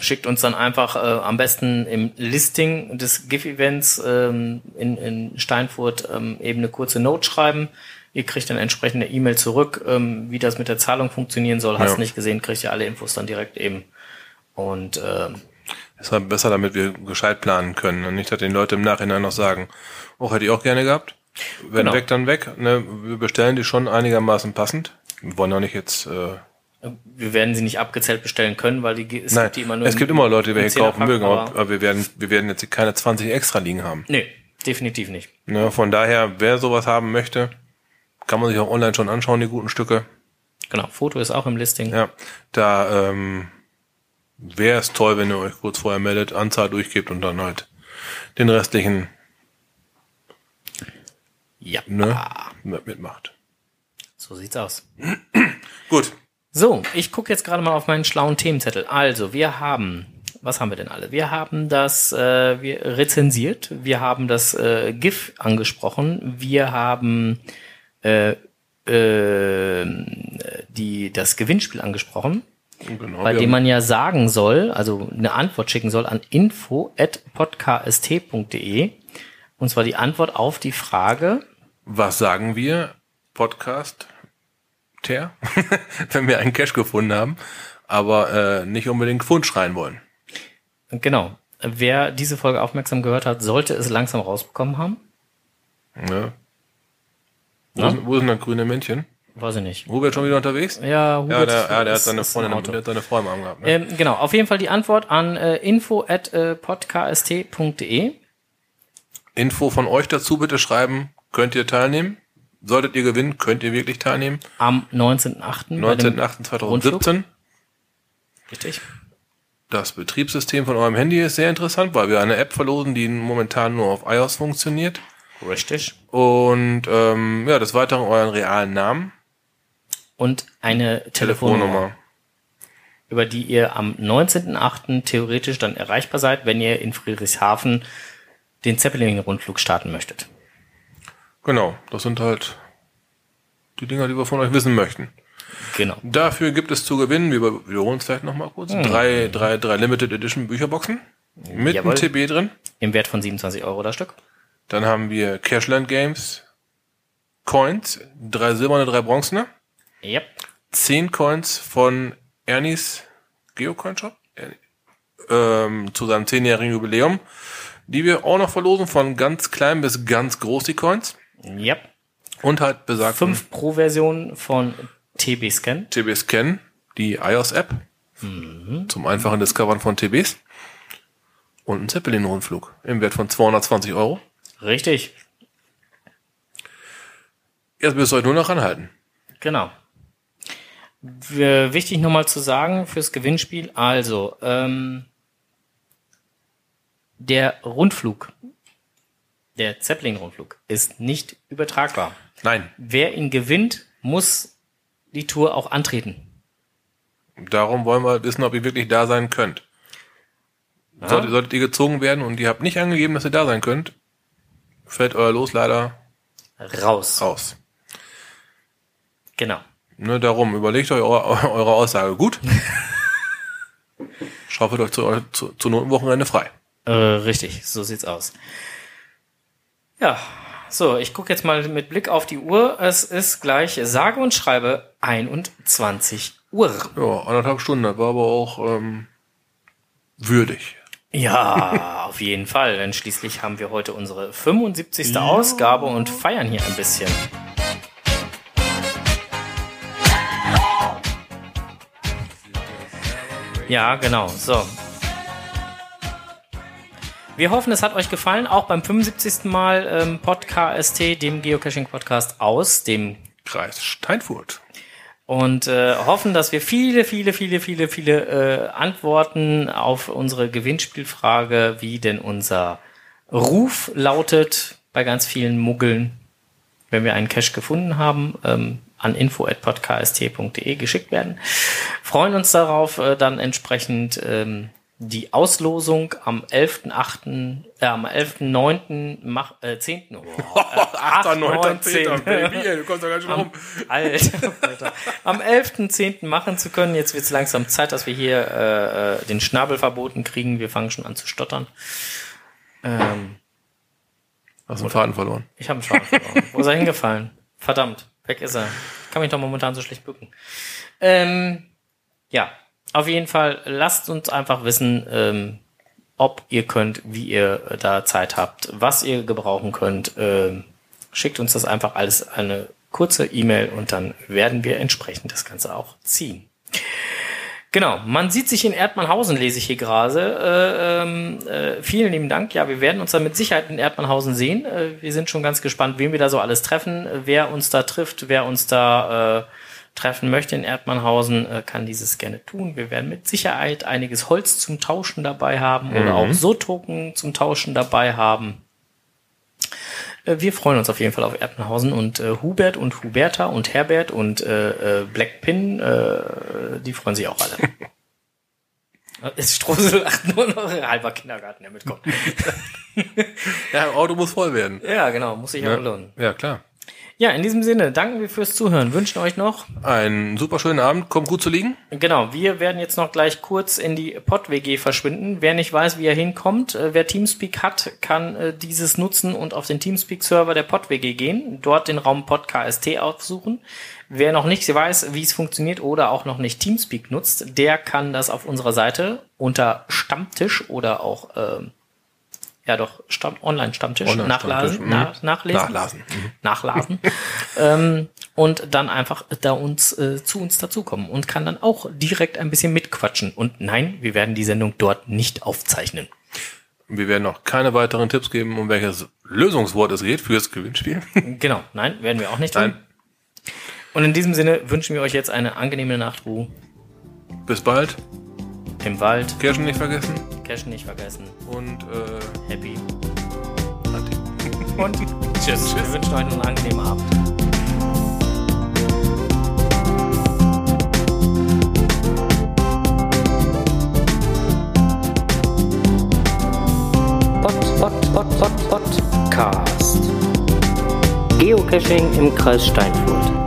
schickt uns dann einfach äh, am besten im Listing des GIF-Events ähm, in, in Steinfurt ähm, eben eine kurze Note schreiben. Ihr kriegt dann entsprechende E-Mail zurück, ähm, wie das mit der Zahlung funktionieren soll. Hast Ja. nicht gesehen, kriegt ihr alle Infos dann direkt eben. Und ähm, Ist halt besser, damit wir gescheit planen können und nicht, dass die Leute im Nachhinein noch sagen, oh, hätte ich auch gerne gehabt. Wenn Genau. weg, dann weg. Ne, wir bestellen die schon einigermaßen passend. Wir wollen auch nicht jetzt. Äh, Wir werden sie nicht abgezählt bestellen können, weil die, es nein, gibt die immer nur es gibt immer Leute, die welche kaufen mögen, aber, aber- wir werden, wir werden jetzt keine 20 extra liegen haben. Nee, definitiv nicht. Ne, von daher, wer sowas haben möchte, kann man sich auch online schon anschauen, die guten Stücke. Genau, Foto ist auch im Listing. Ja, da ähm, wäre es toll, wenn ihr euch kurz vorher meldet, Anzahl durchgebt und dann halt den restlichen Ja, ne, mit- mitmacht. so sieht's aus. Gut, So, ich gucke jetzt gerade mal auf meinen schlauen Themenzettel. Also, wir haben, was haben wir denn alle? Wir haben das äh, wir rezensiert, wir haben das äh, GIF angesprochen, wir haben äh, äh, die, das Gewinnspiel angesprochen, genau. bei dem man ja sagen soll, also eine Antwort schicken soll an info.podcast.de. Und zwar die Antwort auf die Frage, Was sagen wir? Podcast Ter, wenn wir einen Cash gefunden haben, aber äh, nicht unbedingt Pfund schreien wollen. genau, wer diese Folge aufmerksam gehört hat, sollte es langsam rausbekommen haben. Ne? Wo, Ja. sind, wo sind das grüne Männchen? Weiß ich nicht. Hubert schon wieder unterwegs? Ja, Ja, Hubert der, ja, der hat ist- seine ist im Freundin, Auto. der hat seine Freundin am gehabt. Ne? Ähm, genau, auf jeden Fall die Antwort an äh, info at äh, podcast.de. Info von euch dazu bitte schreiben. Könnt ihr teilnehmen? Solltet ihr gewinnen, könnt ihr wirklich teilnehmen. am 19.8. bei dem 19.08.2017. Richtig. Das Betriebssystem von eurem Handy ist sehr interessant, weil wir eine App verlosen, die momentan nur auf iOS funktioniert. Richtig. Und ähm, ja, des Weiteren euren realen Namen, Und eine Telefonnummer, Telefonnummer. über die ihr am 19.8. theoretisch dann erreichbar seid, wenn ihr in Friedrichshafen den Zeppelin-Rundflug starten möchtet. Genau, das sind halt die Dinger, die wir von euch wissen möchten. Genau. Dafür gibt es zu gewinnen, wir wiederholen es vielleicht nochmal kurz, drei, drei, drei Limited Edition Bücherboxen mit Jawohl. einem TB drin. Im Wert von 27 Euro das Stück. Dann haben wir Cashland Games Coins, drei silberne, drei bronzene, Yep. zehn Coins von Ernies Geocoin Shop ähm, zu seinem zehnjährigen Jubiläum, die wir auch noch verlosen von ganz klein bis ganz groß die Coins Yep. und halt besagt Fünf Pro-Versionen von TB Scan. TB Scan, die iOS-App zum einfachen Discovern von TBs und ein Zeppelin-Rundflug im Wert von 220 Euro. Richtig. Jetzt müsst ihr euch nur noch anhalten. Genau. Wichtig nochmal zu sagen fürs Gewinnspiel, also ähm, der Rundflug, der Zeppelin-Rundflug ist nicht übertragbar. Nein, Wer ihn gewinnt, muss die Tour auch antreten. darum wollen wir wissen, ob ihr wirklich da sein könnt. Solltet, solltet ihr gezogen werden und ihr habt nicht angegeben, dass ihr da sein könnt, fällt euer Los leider Raus. aus. Genau. Ne, darum, überlegt euch eure, eure Aussage gut. Schaufelt euch zu, zu, zu Notenwochenende frei. Äh, richtig, so sieht's aus. Ja, so, ich gucke jetzt mal mit Blick auf die Uhr. Es ist gleich sage und schreibe 21 Uhr. Ja, anderthalb Stunden, das war aber auch ähm, würdig. Ja, auf jeden Fall, denn schließlich haben wir heute unsere 75. Ausgabe und feiern hier ein bisschen. Ja, genau, so. Wir hoffen, es hat euch gefallen, auch beim 75. Mal ähm, Podcast, dem Geocaching-Podcast aus dem Kreis Steinfurt. und äh, hoffen, dass wir viele, viele, viele, viele, viele äh, Antworten auf unsere Gewinnspielfrage, wie denn unser Ruf lautet bei ganz vielen Muggeln, wenn wir einen Cache gefunden haben, ähm, an info@podcast.de geschickt werden. Freuen uns darauf, äh, dann entsprechend ähm, die Auslosung am 11.8., äh, am 11.9., mach, äh, 10. Oh, äh, 8, 9, 10. du kommst doch ganz schön rum. Alter, Alter. Am 11.10. machen zu können. Jetzt wird es langsam Zeit, dass wir hier äh, äh, den Schnabel verboten kriegen. Wir fangen schon an zu stottern. Ähm, Hast den Faden verloren. ich habe einen Schnabel verloren. Wo ist er hingefallen? Verdammt, weg ist er. Ich kann mich doch momentan so schlecht bücken. Ähm, ja, auf jeden Fall lasst uns einfach wissen, ähm, ob ihr könnt, wie ihr äh, da Zeit habt, was ihr gebrauchen könnt. Ähm, schickt uns das einfach alles eine kurze E-Mail und dann werden wir entsprechend das Ganze auch ziehen. Genau, man sieht sich in Erdmannhausen, lese ich hier gerade. Äh, ähm, äh, vielen lieben Dank. Ja, wir werden uns dann mit Sicherheit in Erdmannhausen sehen. Äh, wir sind schon ganz gespannt, wen wir da so alles treffen. Wer uns da trifft, wer uns da äh, treffen möchte in Erdmannhausen, äh, kann dieses gerne tun. Wir werden mit Sicherheit einiges Holz zum Tauschen dabei haben oder auch So-Token zum Tauschen dabei haben. Äh, Wir freuen uns auf jeden Fall auf Erdmannhausen und äh, Hubert und Huberta und Herbert und äh, äh, Blackpin, äh, die freuen sich auch alle. Es Strosel lacht nur noch halber Kindergarten, der mitkommt. Ja, Auto muss voll werden. ja, genau, muss sich auch lohnen. Ja, klar. Ja, in diesem Sinne, danken wir fürs Zuhören, wünschen euch noch Einen super schönen Abend. Kommt gut zu liegen. Genau, wir werden jetzt noch gleich kurz in die Pod-WG verschwinden. Wer nicht weiß, wie er hinkommt, äh, wer Teamspeak hat, kann äh, dieses nutzen und auf den Teamspeak-Server der Pod-WG gehen, dort den Raum PodKST aufsuchen. Wer noch nicht weiß, wie es funktioniert oder auch noch nicht Teamspeak nutzt, der kann das auf unserer Seite unter Stammtisch oder auch ähm, ja doch Stamm Online-Stammtisch Online-Stammtisch, nachladen, mhm. nach, nachlesen, Nachlasen. Mhm. nachladen ähm, und dann einfach da uns äh, zu uns dazukommen und kann dann auch direkt ein bisschen mitquatschen. Und nein, wir werden die Sendung dort nicht aufzeichnen. Wir werden noch keine weiteren Tipps geben, um welches Lösungswort es geht fürs Gewinnspiel. Genau, nein, werden wir auch nicht tun. Nein. Und in diesem Sinne wünschen wir euch jetzt eine angenehme Nachtruhe Bis bald. im Wald. Kirschen nicht vergessen. Cashen nicht vergessen. Und äh, Happy. Ade. Und tschüss. Wir wünschen euch noch einen angenehmen Abend. Pod, Pod, Pod, Pod, Podcast. Geocaching im Kreis Steinfurt.